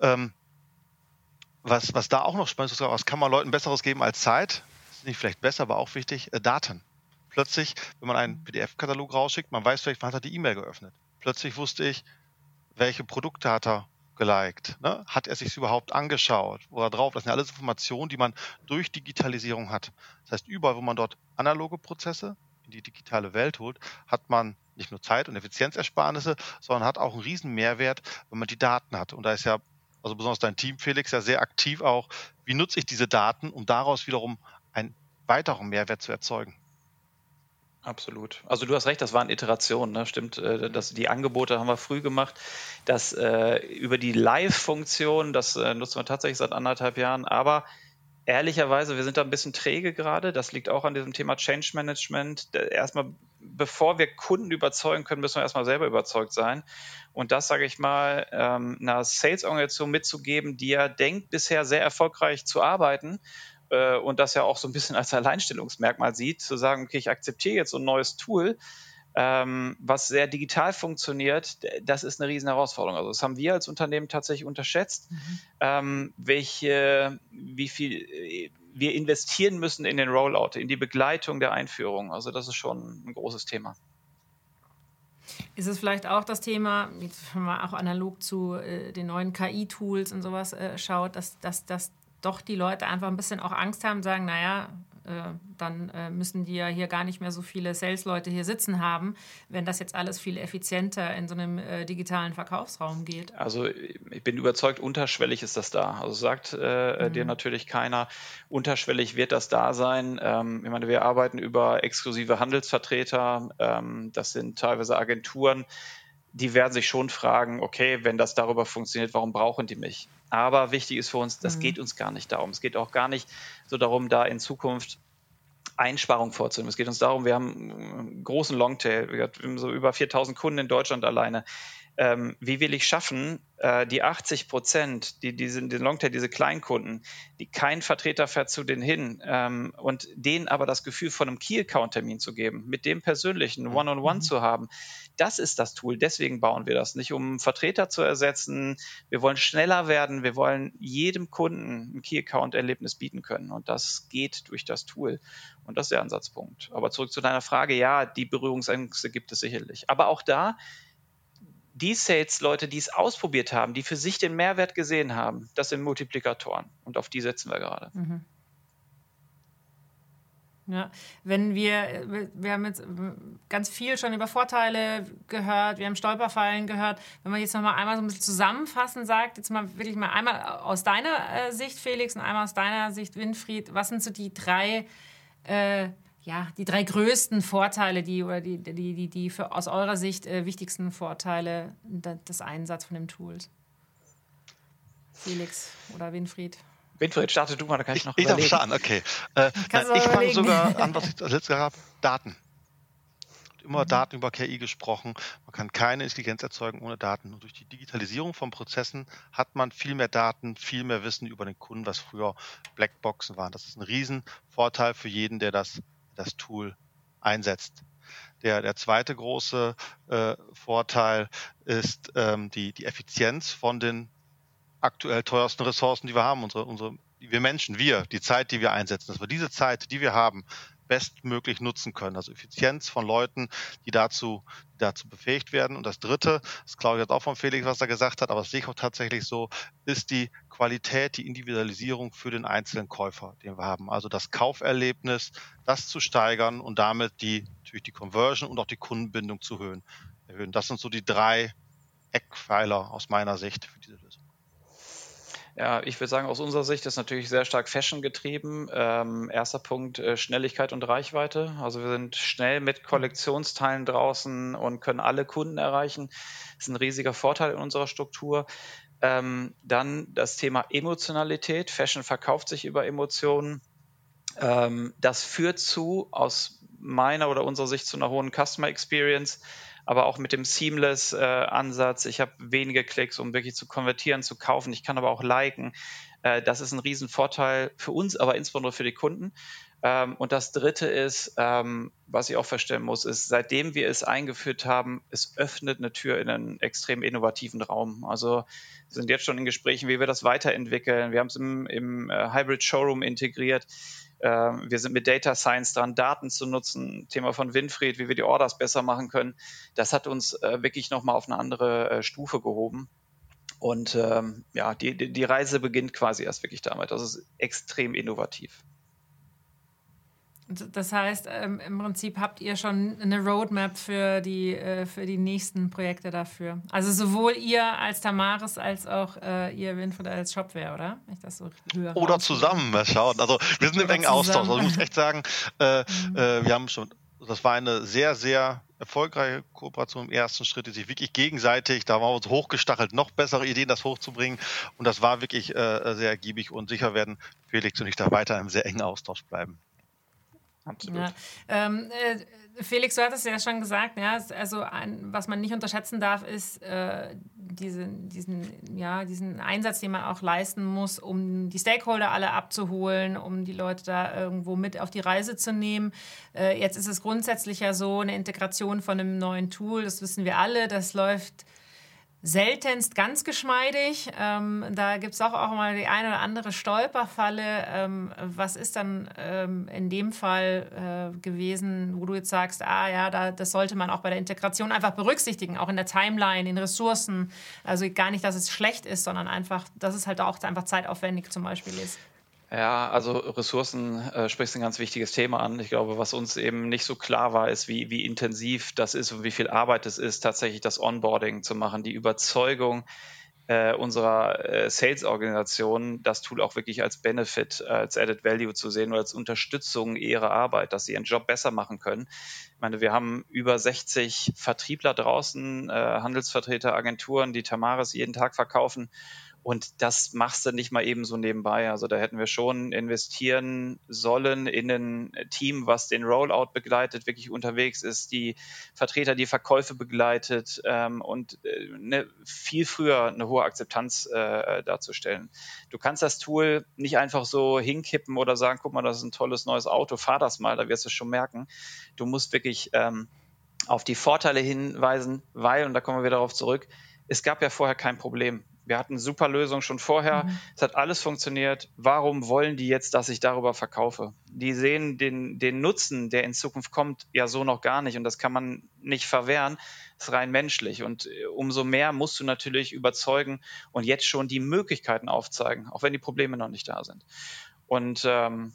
ähm, was, was da auch noch spannend ist, was kann man Leuten Besseres geben als Zeit? Das ist nicht vielleicht besser, aber auch wichtig, äh, Daten. Plötzlich, wenn man einen PDF-Katalog rausschickt, man weiß vielleicht, wann hat er die E-Mail geöffnet. Plötzlich wusste ich, welche Produkte hat er geliked? Ne? Hat er sich überhaupt angeschaut oder drauf? Das sind ja alles Informationen, die man durch Digitalisierung hat. Das heißt, überall, wo man dort analoge Prozesse in die digitale Welt holt, hat man nicht nur Zeit- und Effizienzersparnisse, sondern hat auch einen riesen Mehrwert, wenn man die Daten hat. Und da ist ja, also besonders dein Team, Felix, ja sehr aktiv auch. Wie nutze ich diese Daten, um daraus wiederum einen weiteren Mehrwert zu erzeugen? Absolut. Also du hast recht, das waren Iterationen, ne? stimmt. Äh, das, die Angebote haben wir früh gemacht. Das äh, über die Live-Funktion, das äh, nutzen wir tatsächlich seit anderthalb Jahren, aber ehrlicherweise, wir sind da ein bisschen träge gerade. Das liegt auch an diesem Thema Change Management. Erstmal, bevor wir Kunden überzeugen können, müssen wir erstmal selber überzeugt sein. Und das, sage ich mal, ähm, einer Sales-Organisation mitzugeben, die ja denkt, bisher sehr erfolgreich zu arbeiten äh, und das ja auch so ein bisschen als Alleinstellungsmerkmal sieht, zu sagen, okay, ich akzeptiere jetzt so ein neues Tool, ähm, was sehr digital funktioniert, das ist eine riesen Herausforderung. Also das haben wir als Unternehmen tatsächlich unterschätzt, mhm. ähm, welche, wie viel äh, wir investieren müssen in den Rollout, in die Begleitung der Einführung. Also das ist schon ein großes Thema. Ist es vielleicht auch das Thema, wenn man auch analog zu äh, den neuen KI-Tools und sowas äh, schaut, dass, dass, dass doch die Leute einfach ein bisschen auch Angst haben, sagen, naja, äh, dann äh, müssen die ja hier gar nicht mehr so viele Sales-Leute hier sitzen haben, wenn das jetzt alles viel effizienter in so einem äh, digitalen Verkaufsraum geht. Also ich bin überzeugt, unterschwellig ist das da. Also sagt mhm. dir natürlich keiner, unterschwellig wird das da sein. Ähm, ich meine, wir arbeiten über exklusive Handelsvertreter, ähm, das sind teilweise Agenturen die werden sich schon fragen, okay, wenn das darüber funktioniert, warum brauchen die mich? Aber wichtig ist für uns, das mhm. geht uns gar nicht darum. Es geht auch gar nicht so darum, da in Zukunft Einsparungen vorzunehmen. Es geht uns darum, wir haben einen großen Longtail, wir haben so über 4000 Kunden in Deutschland alleine ähm, wie will ich schaffen, äh, die 80 Prozent, die diesen den Longtail, diese Kleinkunden, die kein Vertreter fährt zu denen hin ähm, und denen aber das Gefühl von einem Key-Account-Termin zu geben, mit dem persönlichen One-on-One -on -One mhm. zu haben, das ist das Tool. Deswegen bauen wir das nicht, um Vertreter zu ersetzen. Wir wollen schneller werden. Wir wollen jedem Kunden ein Key-Account-Erlebnis bieten können und das geht durch das Tool. Und das ist der Ansatzpunkt. Aber zurück zu deiner Frage, ja, die Berührungsängste gibt es sicherlich. Aber auch da die Sales-Leute, die es ausprobiert haben, die für sich den Mehrwert gesehen haben, das sind Multiplikatoren. Und auf die setzen wir gerade. Mhm. Ja, wenn wir, wir haben jetzt ganz viel schon über Vorteile gehört, wir haben Stolperfallen gehört. Wenn man jetzt noch mal einmal so ein bisschen zusammenfassen sagt, jetzt mal wirklich mal einmal aus deiner äh, Sicht, Felix, und einmal aus deiner Sicht, Winfried, was sind so die drei äh, ja, die drei größten Vorteile, die oder die, die, die, die für, aus eurer Sicht äh, wichtigsten Vorteile des Einsatzes von dem Tools? Felix oder Winfried? Winfried, starte du mal, da kann ich, ich noch Ich darf starten, okay. Äh, nein, ich fange sogar an, was ich als letztes habe, Daten. Immer mhm. Daten über KI gesprochen. Man kann keine Intelligenz erzeugen ohne Daten. Und durch die Digitalisierung von Prozessen hat man viel mehr Daten, viel mehr Wissen über den Kunden, was früher Blackboxen waren. Das ist ein Riesenvorteil für jeden, der das das Tool einsetzt. Der, der zweite große äh, Vorteil ist ähm, die, die Effizienz von den aktuell teuersten Ressourcen, die wir haben, unsere, unsere, wir Menschen, wir, die Zeit, die wir einsetzen, dass wir diese Zeit, die wir haben, bestmöglich nutzen können. Also Effizienz von Leuten, die dazu, die dazu befähigt werden. Und das Dritte, das glaube ich jetzt auch von Felix, was er gesagt hat, aber das sehe ich auch tatsächlich so, ist die Qualität, die Individualisierung für den einzelnen Käufer, den wir haben. Also das Kauferlebnis, das zu steigern und damit die, natürlich die Conversion und auch die Kundenbindung zu erhöhen. Das sind so die drei Eckpfeiler aus meiner Sicht für diese Lösung. Ja, ich würde sagen, aus unserer Sicht ist natürlich sehr stark Fashion getrieben. Ähm, erster Punkt, äh, Schnelligkeit und Reichweite. Also wir sind schnell mit Kollektionsteilen draußen und können alle Kunden erreichen. Das ist ein riesiger Vorteil in unserer Struktur. Ähm, dann das Thema Emotionalität. Fashion verkauft sich über Emotionen. Ähm, das führt zu, aus meiner oder unserer Sicht, zu einer hohen Customer Experience aber auch mit dem Seamless-Ansatz. Äh, ich habe wenige Klicks, um wirklich zu konvertieren, zu kaufen. Ich kann aber auch liken. Äh, das ist ein Riesenvorteil für uns, aber insbesondere für die Kunden. Ähm, und das Dritte ist, ähm, was ich auch feststellen muss, ist, seitdem wir es eingeführt haben, es öffnet eine Tür in einen extrem innovativen Raum. Also wir sind jetzt schon in Gesprächen, wie wir das weiterentwickeln. Wir haben es im, im äh, Hybrid Showroom integriert. Ähm, wir sind mit Data Science dran, Daten zu nutzen. Thema von Winfried, wie wir die Orders besser machen können. Das hat uns äh, wirklich nochmal auf eine andere äh, Stufe gehoben. Und ähm, ja, die, die Reise beginnt quasi erst wirklich damit. Das ist extrem innovativ. Das heißt, ähm, im Prinzip habt ihr schon eine Roadmap für die, äh, für die nächsten Projekte dafür. Also sowohl ihr als Tamaris als auch äh, ihr Winfried als Shopware, oder? Ich das so höre. Oder zusammen, mal schauen. Also wir sind im engen Austausch. Also ich muss echt sagen, äh, mhm. äh, wir haben schon, das war eine sehr, sehr erfolgreiche Kooperation im ersten Schritt, die sich wirklich gegenseitig, da waren wir uns hochgestachelt, noch bessere Ideen, das hochzubringen. Und das war wirklich äh, sehr ergiebig und sicher werden Felix und ich da weiter im sehr engen Austausch bleiben. Absolut. Ja. Ähm, äh, Felix, du hattest ja schon gesagt, ja, also ein, was man nicht unterschätzen darf, ist äh, diese, diesen, ja, diesen Einsatz, den man auch leisten muss, um die Stakeholder alle abzuholen, um die Leute da irgendwo mit auf die Reise zu nehmen. Äh, jetzt ist es grundsätzlich ja so, eine Integration von einem neuen Tool, das wissen wir alle, das läuft seltenst ganz geschmeidig. Ähm, da gibt es auch, auch mal die eine oder andere Stolperfalle. Ähm, was ist dann ähm, in dem Fall äh, gewesen, wo du jetzt sagst, ah ja, da, das sollte man auch bei der Integration einfach berücksichtigen, auch in der Timeline, in Ressourcen. Also gar nicht, dass es schlecht ist, sondern einfach, dass es halt auch einfach zeitaufwendig zum Beispiel ist. Ja, also Ressourcen äh, sprichst ein ganz wichtiges Thema an. Ich glaube, was uns eben nicht so klar war, ist, wie, wie intensiv das ist und wie viel Arbeit es ist, tatsächlich das Onboarding zu machen, die Überzeugung äh, unserer äh, Sales-Organisation, das Tool auch wirklich als Benefit, als Added Value zu sehen oder als Unterstützung ihrer Arbeit, dass sie ihren Job besser machen können. Ich meine, wir haben über 60 Vertriebler draußen, äh, Handelsvertreter, Agenturen, die Tamaris jeden Tag verkaufen und das machst du nicht mal eben so nebenbei. Also da hätten wir schon investieren sollen in ein Team, was den Rollout begleitet, wirklich unterwegs ist, die Vertreter, die Verkäufe begleitet ähm, und äh, ne, viel früher eine hohe Akzeptanz äh, darzustellen. Du kannst das Tool nicht einfach so hinkippen oder sagen, guck mal, das ist ein tolles neues Auto, fahr das mal, da wirst du es schon merken. Du musst wirklich ähm, auf die Vorteile hinweisen, weil, und da kommen wir wieder darauf zurück, es gab ja vorher kein Problem. Wir hatten super Lösungen schon vorher. Mhm. Es hat alles funktioniert. Warum wollen die jetzt, dass ich darüber verkaufe? Die sehen den, den Nutzen, der in Zukunft kommt, ja so noch gar nicht. Und das kann man nicht verwehren. Das ist rein menschlich. Und äh, umso mehr musst du natürlich überzeugen und jetzt schon die Möglichkeiten aufzeigen, auch wenn die Probleme noch nicht da sind. Und ähm,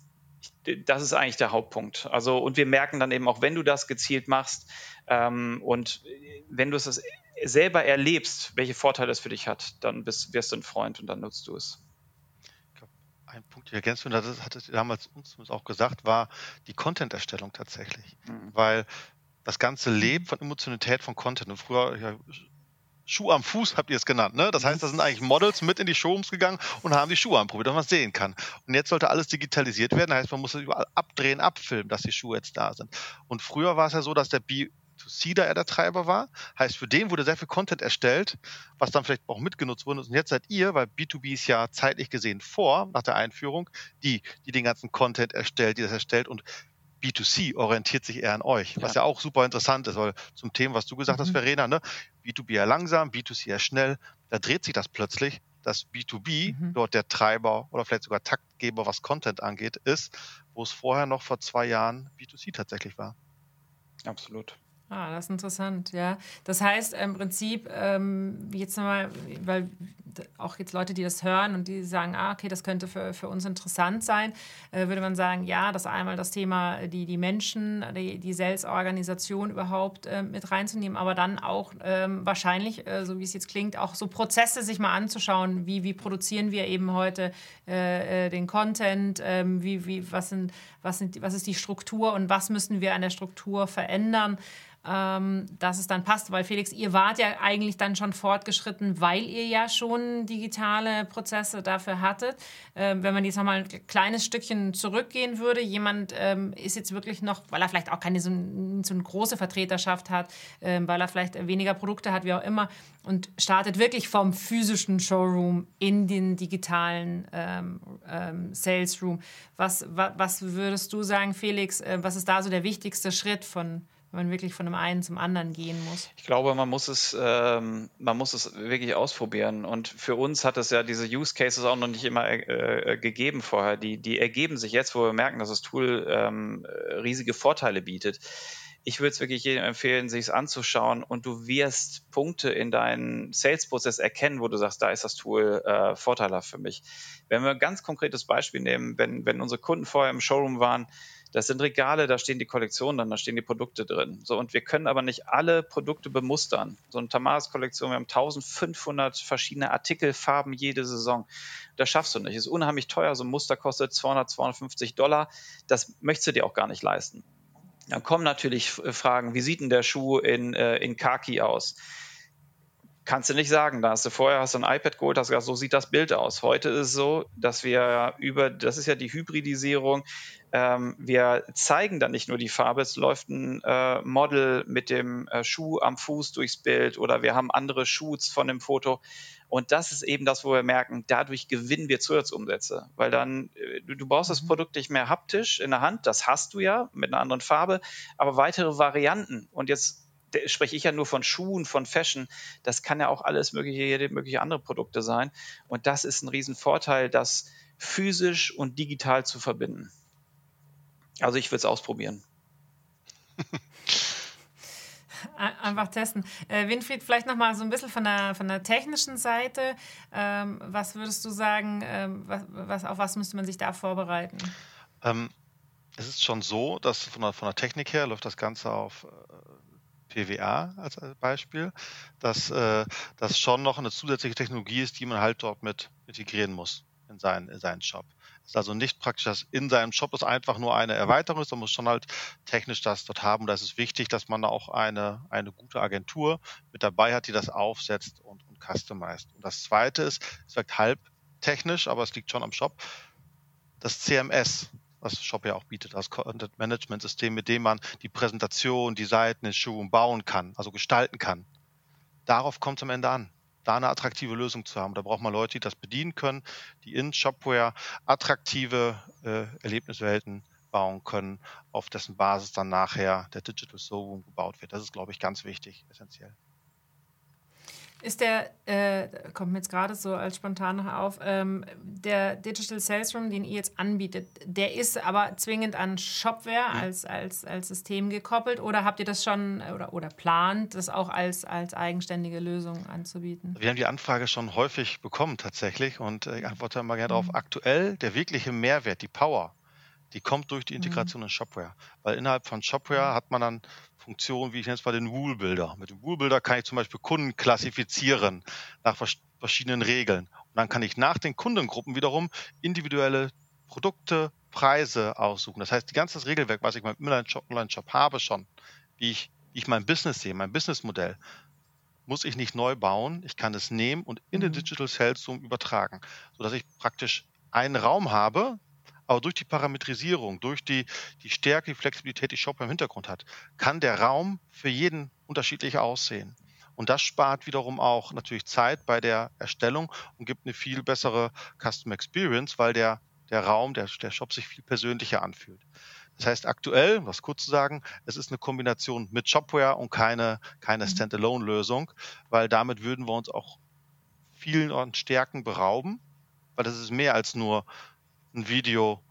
das ist eigentlich der Hauptpunkt. Also, und wir merken dann eben auch, wenn du das gezielt machst ähm, und wenn du es selber erlebst, welche Vorteile es für dich hat, dann bist, wirst du ein Freund und dann nutzt du es. ein Punkt, die ergänzt und das hat damals uns auch gesagt, war die Content-Erstellung tatsächlich. Mhm. Weil das ganze Leben von Emotionalität von Content und früher ja, Schuh am Fuß habt ihr es genannt, ne? Das heißt, da sind eigentlich Models mit in die Showrooms gegangen und haben die Schuhe anprobiert, damit man es sehen kann. Und jetzt sollte alles digitalisiert werden, das heißt, man muss es überall abdrehen, abfilmen, dass die Schuhe jetzt da sind. Und früher war es ja so, dass der B B2C da eher der Treiber war. Heißt, für den wurde sehr viel Content erstellt, was dann vielleicht auch mitgenutzt wurde. Und jetzt seid ihr, weil B2B ist ja zeitlich gesehen vor, nach der Einführung, die, die den ganzen Content erstellt, die das erstellt und B2C orientiert sich eher an euch, was ja, ja auch super interessant ist, weil zum Thema, was du gesagt mhm. hast, Verena, ne? B2B ja langsam, B2C ja schnell, da dreht sich das plötzlich, dass B2B mhm. dort der Treiber oder vielleicht sogar Taktgeber, was Content angeht, ist, wo es vorher noch vor zwei Jahren B2C tatsächlich war. Absolut. Ah, das ist interessant, ja. Das heißt im Prinzip, ähm, jetzt nochmal, weil auch jetzt Leute, die das hören und die sagen, ah, okay, das könnte für, für uns interessant sein, äh, würde man sagen, ja, das einmal das Thema, die, die Menschen, die, die Sales-Organisation überhaupt äh, mit reinzunehmen, aber dann auch ähm, wahrscheinlich, äh, so wie es jetzt klingt, auch so Prozesse sich mal anzuschauen, wie, wie produzieren wir eben heute äh, äh, den Content, ähm, wie, wie, was, sind, was, sind, was ist die Struktur und was müssen wir an der Struktur verändern ähm, dass es dann passt. Weil Felix, ihr wart ja eigentlich dann schon fortgeschritten, weil ihr ja schon digitale Prozesse dafür hattet. Ähm, wenn man jetzt nochmal ein kleines Stückchen zurückgehen würde, jemand ähm, ist jetzt wirklich noch, weil er vielleicht auch keine so, so eine große Vertreterschaft hat, ähm, weil er vielleicht weniger Produkte hat, wie auch immer, und startet wirklich vom physischen Showroom in den digitalen ähm, ähm, Sales Room. Was, wa, was würdest du sagen, Felix, äh, was ist da so der wichtigste Schritt von wenn man wirklich von dem einen zum anderen gehen muss? Ich glaube, man muss es, ähm, man muss es wirklich ausprobieren. Und für uns hat es ja diese Use Cases auch noch nicht immer äh, äh, gegeben vorher. Die, die ergeben sich jetzt, wo wir merken, dass das Tool ähm, riesige Vorteile bietet. Ich würde es wirklich jedem empfehlen, sich es anzuschauen und du wirst Punkte in deinen Sales-Prozess erkennen, wo du sagst, da ist das Tool äh, vorteilhaft für mich. Wenn wir ein ganz konkretes Beispiel nehmen, wenn, wenn unsere Kunden vorher im Showroom waren, das sind Regale, da stehen die Kollektionen drin, da stehen die Produkte drin. So, und wir können aber nicht alle Produkte bemustern. So eine Tamaris-Kollektion, wir haben 1500 verschiedene Artikelfarben jede Saison. Das schaffst du nicht. Ist unheimlich teuer. So ein Muster kostet 200, 250 Dollar. Das möchtest du dir auch gar nicht leisten. Dann kommen natürlich Fragen, wie sieht denn der Schuh in, äh, in Kaki aus? kannst du nicht sagen. Da hast du vorher hast du ein iPad geholt, hast gesagt, so sieht das Bild aus. Heute ist es so, dass wir über, das ist ja die Hybridisierung, ähm, wir zeigen dann nicht nur die Farbe, es läuft ein äh, Model mit dem äh, Schuh am Fuß durchs Bild oder wir haben andere Shoots von dem Foto. Und das ist eben das, wo wir merken, dadurch gewinnen wir Zusatzumsätze. Weil dann, äh, du, du brauchst das mhm. Produkt nicht mehr haptisch in der Hand, das hast du ja mit einer anderen Farbe, aber weitere Varianten. Und jetzt spreche ich ja nur von Schuhen, von Fashion. Das kann ja auch alles mögliche, jede mögliche andere Produkte sein. Und das ist ein Riesenvorteil, das physisch und digital zu verbinden. Also ich würde es ausprobieren. Einfach testen. Äh, Winfried, vielleicht noch mal so ein bisschen von der, von der technischen Seite. Ähm, was würdest du sagen, ähm, was, was, auf was müsste man sich da vorbereiten? Ähm, es ist schon so, dass von der, von der Technik her läuft das Ganze auf äh, PWA als Beispiel, dass äh, das schon noch eine zusätzliche Technologie ist, die man halt dort mit integrieren muss in seinen, in seinen Shop ist also nicht praktisch, dass in seinem Shop es einfach nur eine Erweiterung ist, man muss schon halt technisch das dort haben. Da ist es wichtig, dass man da auch eine, eine gute Agentur mit dabei hat, die das aufsetzt und, und customized. Und das zweite ist, es wirkt halb technisch, aber es liegt schon am Shop, das CMS, was Shop ja auch bietet, das Content Management System, mit dem man die Präsentation, die Seiten in Schuhen bauen kann, also gestalten kann. Darauf kommt es am Ende an da eine attraktive Lösung zu haben. Da braucht man Leute, die das bedienen können, die in Shopware attraktive äh, Erlebniswelten bauen können, auf dessen Basis dann nachher der Digital Showroom gebaut wird. Das ist, glaube ich, ganz wichtig, essentiell. Ist der, äh, kommt mir jetzt gerade so als spontan noch auf, ähm, der Digital Sales Room, den ihr jetzt anbietet, der ist aber zwingend an Shopware mhm. als, als, als System gekoppelt oder habt ihr das schon oder, oder plant, das auch als, als eigenständige Lösung anzubieten? Wir haben die Anfrage schon häufig bekommen tatsächlich und äh, ich antworte immer gerne mhm. darauf. Aktuell der wirkliche Mehrwert, die Power, die kommt durch die mhm. Integration mhm. in Shopware. Weil innerhalb von Shopware mhm. hat man dann Funktionen, wie ich nenne es mal den Rule Builder. Mit dem Rule Builder kann ich zum Beispiel Kunden klassifizieren nach verschiedenen Regeln. Und dann kann ich nach den Kundengruppen wiederum individuelle Produkte, Preise aussuchen. Das heißt, die ganze Regelwerk, was ich beim Online-Shop habe schon, wie ich, wie ich mein Business sehe, mein Businessmodell, muss ich nicht neu bauen. Ich kann es nehmen und in den mhm. Digital Sales Zoom übertragen, sodass ich praktisch einen Raum habe, aber durch die Parametrisierung, durch die, die Stärke, die Flexibilität, die Shop im Hintergrund hat, kann der Raum für jeden unterschiedlich aussehen. Und das spart wiederum auch natürlich Zeit bei der Erstellung und gibt eine viel bessere Custom Experience, weil der, der Raum, der, der Shop sich viel persönlicher anfühlt. Das heißt, aktuell, um das kurz zu sagen, es ist eine Kombination mit Shopware und keine, keine mhm. Standalone-Lösung, weil damit würden wir uns auch vielen Stärken berauben, weil das ist mehr als nur ein Video,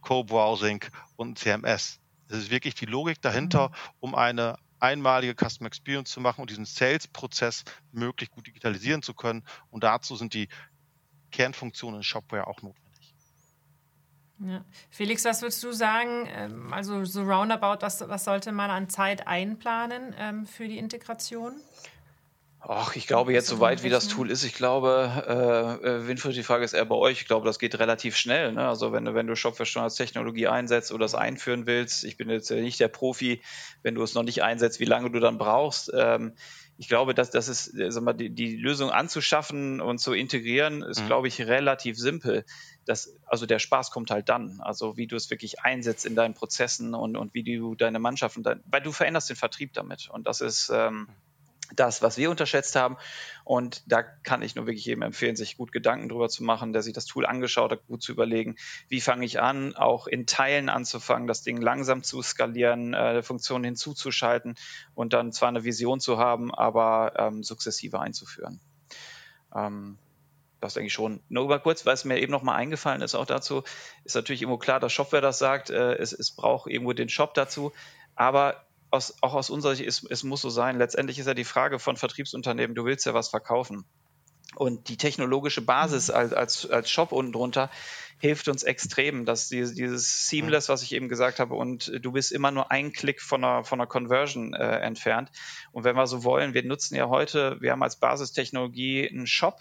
Co-Browsing und ein CMS. Es ist wirklich die Logik dahinter, mhm. um eine einmalige Customer Experience zu machen und diesen Sales-Prozess möglichst gut digitalisieren zu können. Und dazu sind die Kernfunktionen in Shopware auch notwendig. Ja. Felix, was würdest du sagen? Ähm, also so roundabout, was, was sollte man an Zeit einplanen ähm, für die Integration? Ach, ich glaube jetzt, soweit wie das Tool ist, ich glaube, äh, äh, Winfried, die Frage ist eher bei euch. Ich glaube, das geht relativ schnell. Ne? Also wenn du, wenn du Shopware schon als Technologie einsetzt oder es einführen willst, ich bin jetzt nicht der Profi, wenn du es noch nicht einsetzt, wie lange du dann brauchst. Ähm, ich glaube, dass das ist, äh, sag mal, die, die Lösung anzuschaffen und zu integrieren, ist, mhm. glaube ich, relativ simpel. Das, also der Spaß kommt halt dann. Also wie du es wirklich einsetzt in deinen Prozessen und, und wie du deine Mannschaft und dein, weil du veränderst den Vertrieb damit. Und das ist ähm, das, was wir unterschätzt haben. Und da kann ich nur wirklich jedem empfehlen, sich gut Gedanken drüber zu machen, der sich das Tool angeschaut hat, gut zu überlegen, wie fange ich an, auch in Teilen anzufangen, das Ding langsam zu skalieren, äh, Funktionen hinzuzuschalten und dann zwar eine Vision zu haben, aber ähm, sukzessive einzuführen. Ähm, das denke ich schon. Nur mal kurz, weil es mir eben noch mal eingefallen ist, auch dazu, ist natürlich irgendwo klar, dass Shopware das sagt, äh, es, es braucht irgendwo den Shop dazu. Aber aus, auch aus unserer Sicht, es, es muss so sein. Letztendlich ist ja die Frage von Vertriebsunternehmen, du willst ja was verkaufen. Und die technologische Basis mhm. als, als, als Shop unten drunter hilft uns extrem, dass dieses, dieses Seamless, was ich eben gesagt habe, und du bist immer nur ein Klick von einer, von einer Conversion äh, entfernt. Und wenn wir so wollen, wir nutzen ja heute, wir haben als Basistechnologie einen Shop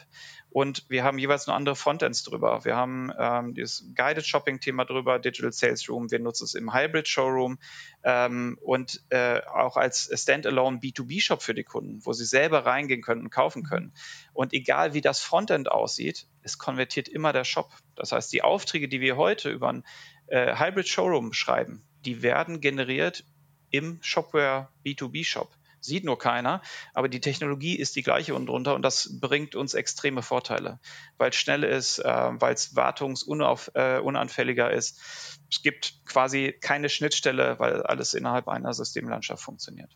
und wir haben jeweils nur andere Frontends drüber. Wir haben ähm, dieses Guided Shopping-Thema drüber, Digital Sales Room, wir nutzen es im Hybrid Showroom ähm, und äh, auch als Standalone B2B-Shop für die Kunden, wo sie selber reingehen können und kaufen können. Und egal wie das Frontend aussieht, es konvertiert immer der Shop. Das heißt, die Aufträge, die wir heute über ein äh, Hybrid Showroom schreiben, die werden generiert im Shopware B2B Shop. Sieht nur keiner, aber die Technologie ist die gleiche unten drunter und das bringt uns extreme Vorteile, weil es schnell ist, äh, weil es wartungsunanfälliger äh, ist. Es gibt quasi keine Schnittstelle, weil alles innerhalb einer Systemlandschaft funktioniert.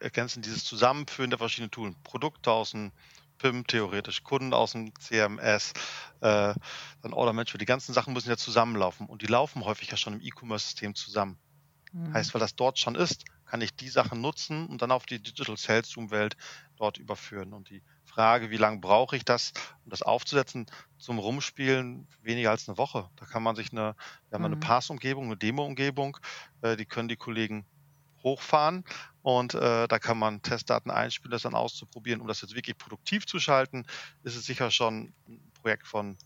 Ergänzen dieses Zusammenführen der verschiedenen Tools, Produkte aus dem PIM theoretisch, Kunden aus dem CMS, äh, dann Order Management, die ganzen Sachen müssen ja zusammenlaufen und die laufen häufig ja schon im E-Commerce-System zusammen. Mhm. Heißt, weil das dort schon ist, kann ich die Sachen nutzen und dann auf die Digital Sales Room Welt dort überführen. Und die Frage, wie lange brauche ich das, um das aufzusetzen, zum Rumspielen weniger als eine Woche. Da kann man sich eine, wir haben mhm. eine Pass-Umgebung, eine Demo-Umgebung, äh, die können die Kollegen hochfahren und äh, da kann man Testdaten einspielen, das dann auszuprobieren. Um das jetzt wirklich produktiv zu schalten, ist es sicher schon ein Projekt von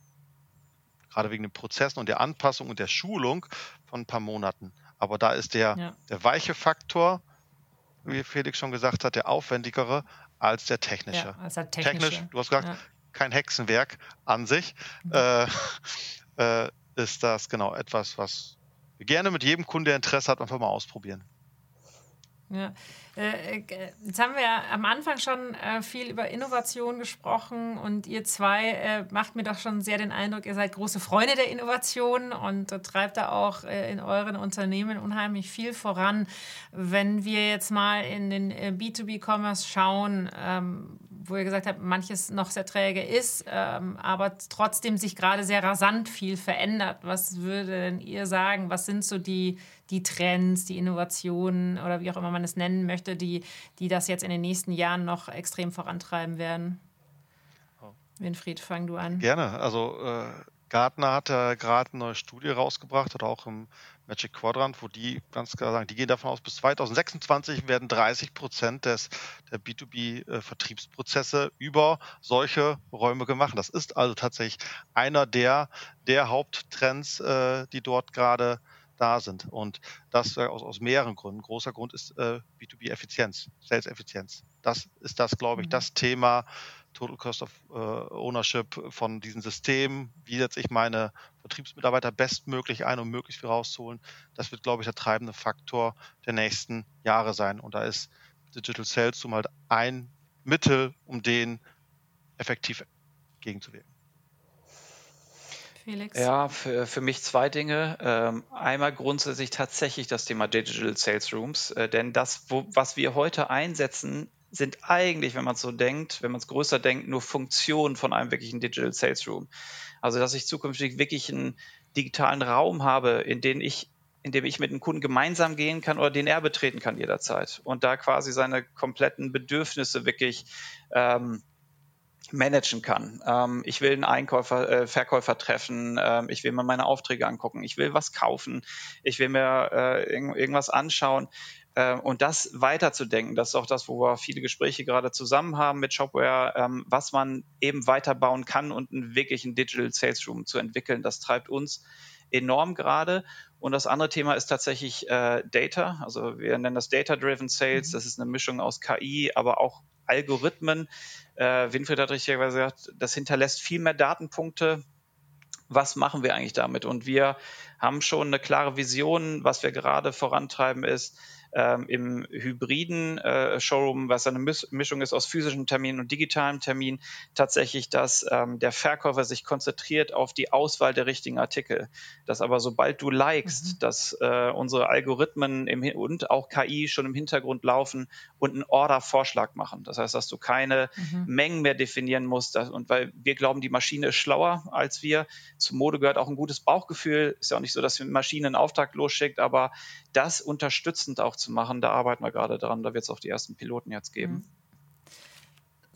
gerade wegen den Prozessen und der Anpassung und der Schulung von ein paar Monaten. Aber da ist der, ja. der weiche Faktor, wie Felix schon gesagt hat, der aufwendigere als der technische. Ja, als der technische. Technisch, du hast gesagt, ja. kein Hexenwerk an sich, mhm. äh, äh, ist das genau etwas, was wir gerne mit jedem Kunde, der Interesse hat, einfach mal ausprobieren. Ja. Äh, äh, jetzt haben wir am Anfang schon äh, viel über Innovation gesprochen und ihr zwei macht mir doch schon sehr den Eindruck, ihr seid große Freunde der Innovation und treibt da auch in euren Unternehmen unheimlich viel voran. Wenn wir jetzt mal in den B2B-Commerce schauen, ähm, wo ihr gesagt habt, manches noch sehr träge ist, ähm, aber trotzdem sich gerade sehr rasant viel verändert. Was würde denn ihr sagen? Was sind so die, die Trends, die Innovationen oder wie auch immer man es nennen möchte, die, die das jetzt in den nächsten Jahren noch extrem vorantreiben werden? Oh. Winfried, fang du an. Gerne. Also äh, Gartner hat ja gerade eine neue Studie rausgebracht oder auch im Magic Quadrant, wo die ganz klar sagen, die gehen davon aus, bis 2026 werden 30 Prozent des, der B2B-Vertriebsprozesse äh, über solche Räume gemacht. Das ist also tatsächlich einer der, der Haupttrends, äh, die dort gerade da sind. Und das äh, aus, aus mehreren Gründen. Ein großer Grund ist äh, B2B-Effizienz, Sales-Effizienz. Das ist das, glaube ich, mhm. das Thema, Total Cost of äh, Ownership von diesem System. Wie setze ich meine Vertriebsmitarbeiter bestmöglich ein, um möglichst viel rauszuholen? Das wird, glaube ich, der treibende Faktor der nächsten Jahre sein. Und da ist Digital Sales zum halt ein Mittel, um den effektiv gegenzuwirken. Felix? Ja, für, für mich zwei Dinge. Ähm, einmal grundsätzlich tatsächlich das Thema Digital Sales Rooms, äh, denn das, wo, was wir heute einsetzen, sind eigentlich, wenn man es so denkt, wenn man es größer denkt, nur Funktionen von einem wirklichen Digital Sales Room. Also, dass ich zukünftig wirklich einen digitalen Raum habe, in den ich in dem ich mit dem Kunden gemeinsam gehen kann oder den er betreten kann jederzeit und da quasi seine kompletten Bedürfnisse wirklich ähm, managen kann. Ähm, ich will einen Einkäufer, äh, Verkäufer treffen, ähm, ich will mir meine Aufträge angucken, ich will was kaufen, ich will mir äh, irg irgendwas anschauen. Äh, und das weiterzudenken, das ist auch das, wo wir viele Gespräche gerade zusammen haben mit Shopware, ähm, was man eben weiterbauen kann und einen wirklichen Digital Sales Room zu entwickeln. Das treibt uns enorm gerade. Und das andere Thema ist tatsächlich äh, Data. Also wir nennen das Data-Driven Sales. Mhm. Das ist eine Mischung aus KI, aber auch Algorithmen. Äh, Winfried hat richtig gesagt, das hinterlässt viel mehr Datenpunkte. Was machen wir eigentlich damit? Und wir haben schon eine klare Vision. Was wir gerade vorantreiben ist, ähm, im hybriden äh, Showroom, was eine Mischung ist aus physischen Terminen und digitalen Terminen, tatsächlich, dass ähm, der Verkäufer sich konzentriert auf die Auswahl der richtigen Artikel. Dass aber sobald du likest, mhm. dass äh, unsere Algorithmen im, und auch KI schon im Hintergrund laufen und einen Order-Vorschlag machen. Das heißt, dass du keine mhm. Mengen mehr definieren musst. Dass, und weil wir glauben, die Maschine ist schlauer als wir. Zum Mode gehört auch ein gutes Bauchgefühl. Ist ja auch nicht so, dass die Maschine einen Auftrag losschickt, aber das unterstützend auch zu machen, da arbeiten wir gerade dran. Da wird es auch die ersten Piloten jetzt geben. Mhm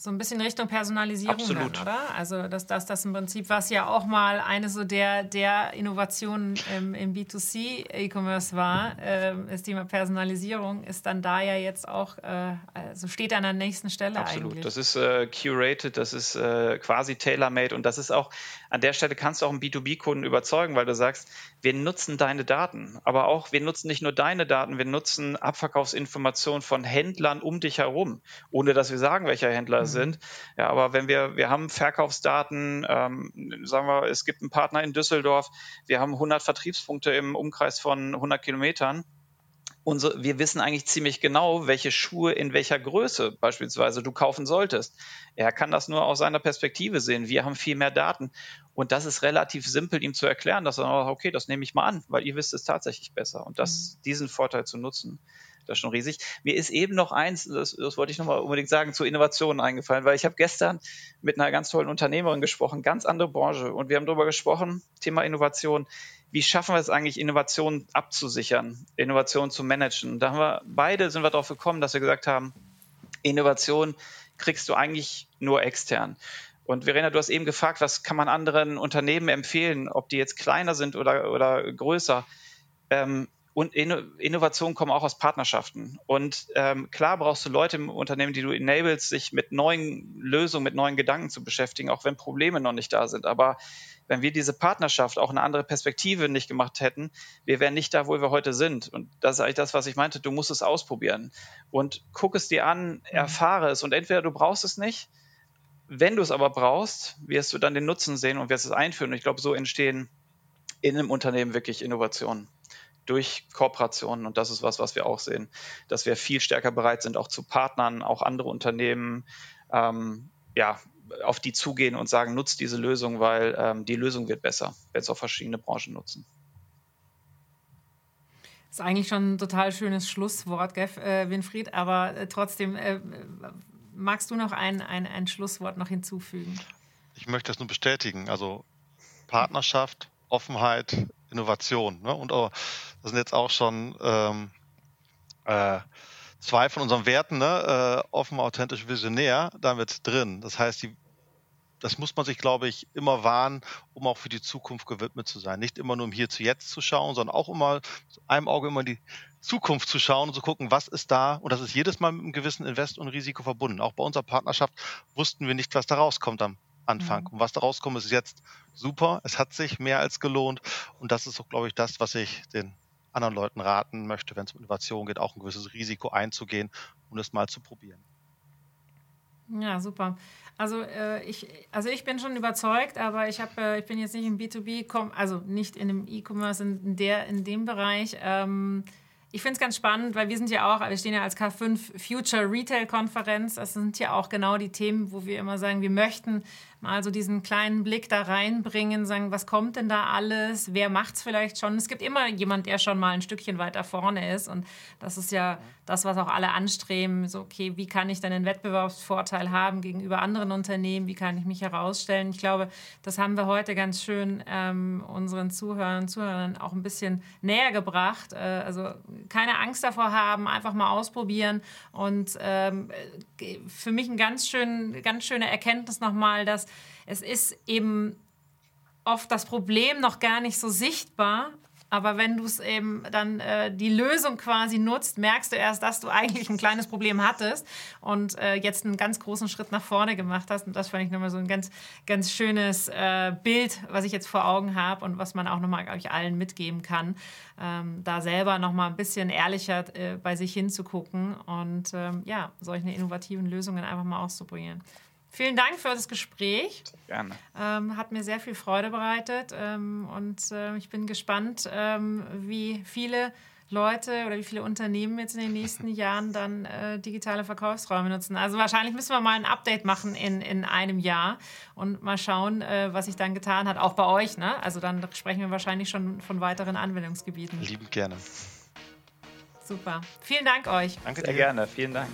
so ein bisschen Richtung Personalisierung Absolut. Dann, oder? Also dass das, das im Prinzip, was ja auch mal eine so der, der Innovationen im, im B2C-E-Commerce war, äh, das Thema Personalisierung, ist dann da ja jetzt auch, äh, also steht an der nächsten Stelle Absolut. eigentlich. Das ist äh, curated, das ist äh, quasi tailor-made und das ist auch, an der Stelle kannst du auch einen B2B-Kunden überzeugen, weil du sagst, wir nutzen deine Daten, aber auch, wir nutzen nicht nur deine Daten, wir nutzen Abverkaufsinformationen von Händlern um dich herum, ohne dass wir sagen, welcher Händler es sind. Ja, aber wenn wir, wir haben Verkaufsdaten, ähm, sagen wir, es gibt einen Partner in Düsseldorf, wir haben 100 Vertriebspunkte im Umkreis von 100 Kilometern. Unsere, wir wissen eigentlich ziemlich genau, welche Schuhe in welcher Größe beispielsweise du kaufen solltest. Er kann das nur aus seiner Perspektive sehen. Wir haben viel mehr Daten. Und das ist relativ simpel, ihm zu erklären, dass er sagt, okay, das nehme ich mal an, weil ihr wisst es tatsächlich besser. Und das, mhm. diesen Vorteil zu nutzen. Das ist schon riesig. Mir ist eben noch eins, das, das wollte ich nochmal unbedingt sagen, zu Innovationen eingefallen, weil ich habe gestern mit einer ganz tollen Unternehmerin gesprochen, ganz andere Branche, und wir haben darüber gesprochen, Thema Innovation. Wie schaffen wir es eigentlich, Innovation abzusichern, Innovation zu managen? Da haben wir beide sind wir darauf gekommen, dass wir gesagt haben, Innovation kriegst du eigentlich nur extern. Und Verena, du hast eben gefragt, was kann man anderen Unternehmen empfehlen, ob die jetzt kleiner sind oder, oder größer. Ähm, und Innovationen kommen auch aus Partnerschaften. Und ähm, klar brauchst du Leute im Unternehmen, die du enablest, sich mit neuen Lösungen, mit neuen Gedanken zu beschäftigen, auch wenn Probleme noch nicht da sind. Aber wenn wir diese Partnerschaft auch eine andere Perspektive nicht gemacht hätten, wir wären nicht da, wo wir heute sind. Und das ist eigentlich das, was ich meinte. Du musst es ausprobieren. Und guck es dir an, mhm. erfahre es. Und entweder du brauchst es nicht, wenn du es aber brauchst, wirst du dann den Nutzen sehen und wirst es einführen. Und ich glaube, so entstehen in einem Unternehmen wirklich Innovationen durch Kooperationen. Und das ist was, was wir auch sehen, dass wir viel stärker bereit sind, auch zu Partnern, auch andere Unternehmen, ähm, ja, auf die zugehen und sagen, nutzt diese Lösung, weil ähm, die Lösung wird besser, wenn es auch verschiedene Branchen nutzen. Das ist eigentlich schon ein total schönes Schlusswort, Geff, äh, Winfried, aber äh, trotzdem, äh, magst du noch ein, ein, ein Schlusswort noch hinzufügen? Ich möchte das nur bestätigen. Also Partnerschaft, Offenheit, Innovation. Ne? Und oh, das sind jetzt auch schon ähm, äh, zwei von unseren Werten, ne? äh, offen, authentisch, visionär, damit drin. Das heißt, die, das muss man sich, glaube ich, immer wahren, um auch für die Zukunft gewidmet zu sein. Nicht immer nur um hier zu jetzt zu schauen, sondern auch immer mit einem Auge immer in die Zukunft zu schauen und zu gucken, was ist da. Und das ist jedes Mal mit einem gewissen Invest und Risiko verbunden. Auch bei unserer Partnerschaft wussten wir nicht, was da rauskommt am Anfang. Mhm. Und was da rauskommt, ist jetzt super. Es hat sich mehr als gelohnt. Und das ist auch, glaube ich, das, was ich den anderen Leuten raten möchte, wenn es um Innovation geht, auch ein gewisses Risiko einzugehen und es mal zu probieren. Ja, super. Also, äh, ich, also ich bin schon überzeugt, aber ich, hab, äh, ich bin jetzt nicht im B2B, also nicht in dem E-Commerce in, in dem Bereich. Ähm, ich finde es ganz spannend, weil wir sind ja auch, wir stehen ja als K5 Future Retail Konferenz. Das sind ja auch genau die Themen, wo wir immer sagen, wir möchten Also diesen kleinen Blick da reinbringen, sagen, was kommt denn da alles? Wer macht es vielleicht schon? Es gibt immer jemand, der schon mal ein Stückchen weiter vorne ist. Und das ist ja das, was auch alle anstreben. So, okay, wie kann ich dann einen Wettbewerbsvorteil haben gegenüber anderen Unternehmen? Wie kann ich mich herausstellen? Ich glaube, das haben wir heute ganz schön ähm, unseren Zuhörern, Zuhörern auch ein bisschen näher gebracht. Äh, also keine Angst davor haben, einfach mal ausprobieren. Und ähm, für mich ein ganz, schön, ganz schöne Erkenntnis nochmal, dass es ist eben oft das Problem noch gar nicht so sichtbar, aber wenn du es eben dann äh, die Lösung quasi nutzt, merkst du erst, dass du eigentlich ein kleines Problem hattest und äh, jetzt einen ganz großen Schritt nach vorne gemacht hast. Und das fand ich nochmal so ein ganz, ganz schönes äh, Bild, was ich jetzt vor Augen habe und was man auch nochmal, ich, allen mitgeben kann, ähm, da selber nochmal ein bisschen ehrlicher äh, bei sich hinzugucken und ähm, ja, solche innovativen Lösungen einfach mal auszuprobieren. Vielen Dank für das Gespräch. Gerne. Ähm, hat mir sehr viel Freude bereitet ähm, und äh, ich bin gespannt, ähm, wie viele Leute oder wie viele Unternehmen jetzt in den nächsten Jahren dann äh, digitale Verkaufsräume nutzen. Also wahrscheinlich müssen wir mal ein Update machen in, in einem Jahr und mal schauen, äh, was sich dann getan hat, auch bei euch. Ne? Also dann sprechen wir wahrscheinlich schon von weiteren Anwendungsgebieten. Lieben gerne. Super. Vielen Dank euch. Danke Sehr dir. gerne. Vielen Dank.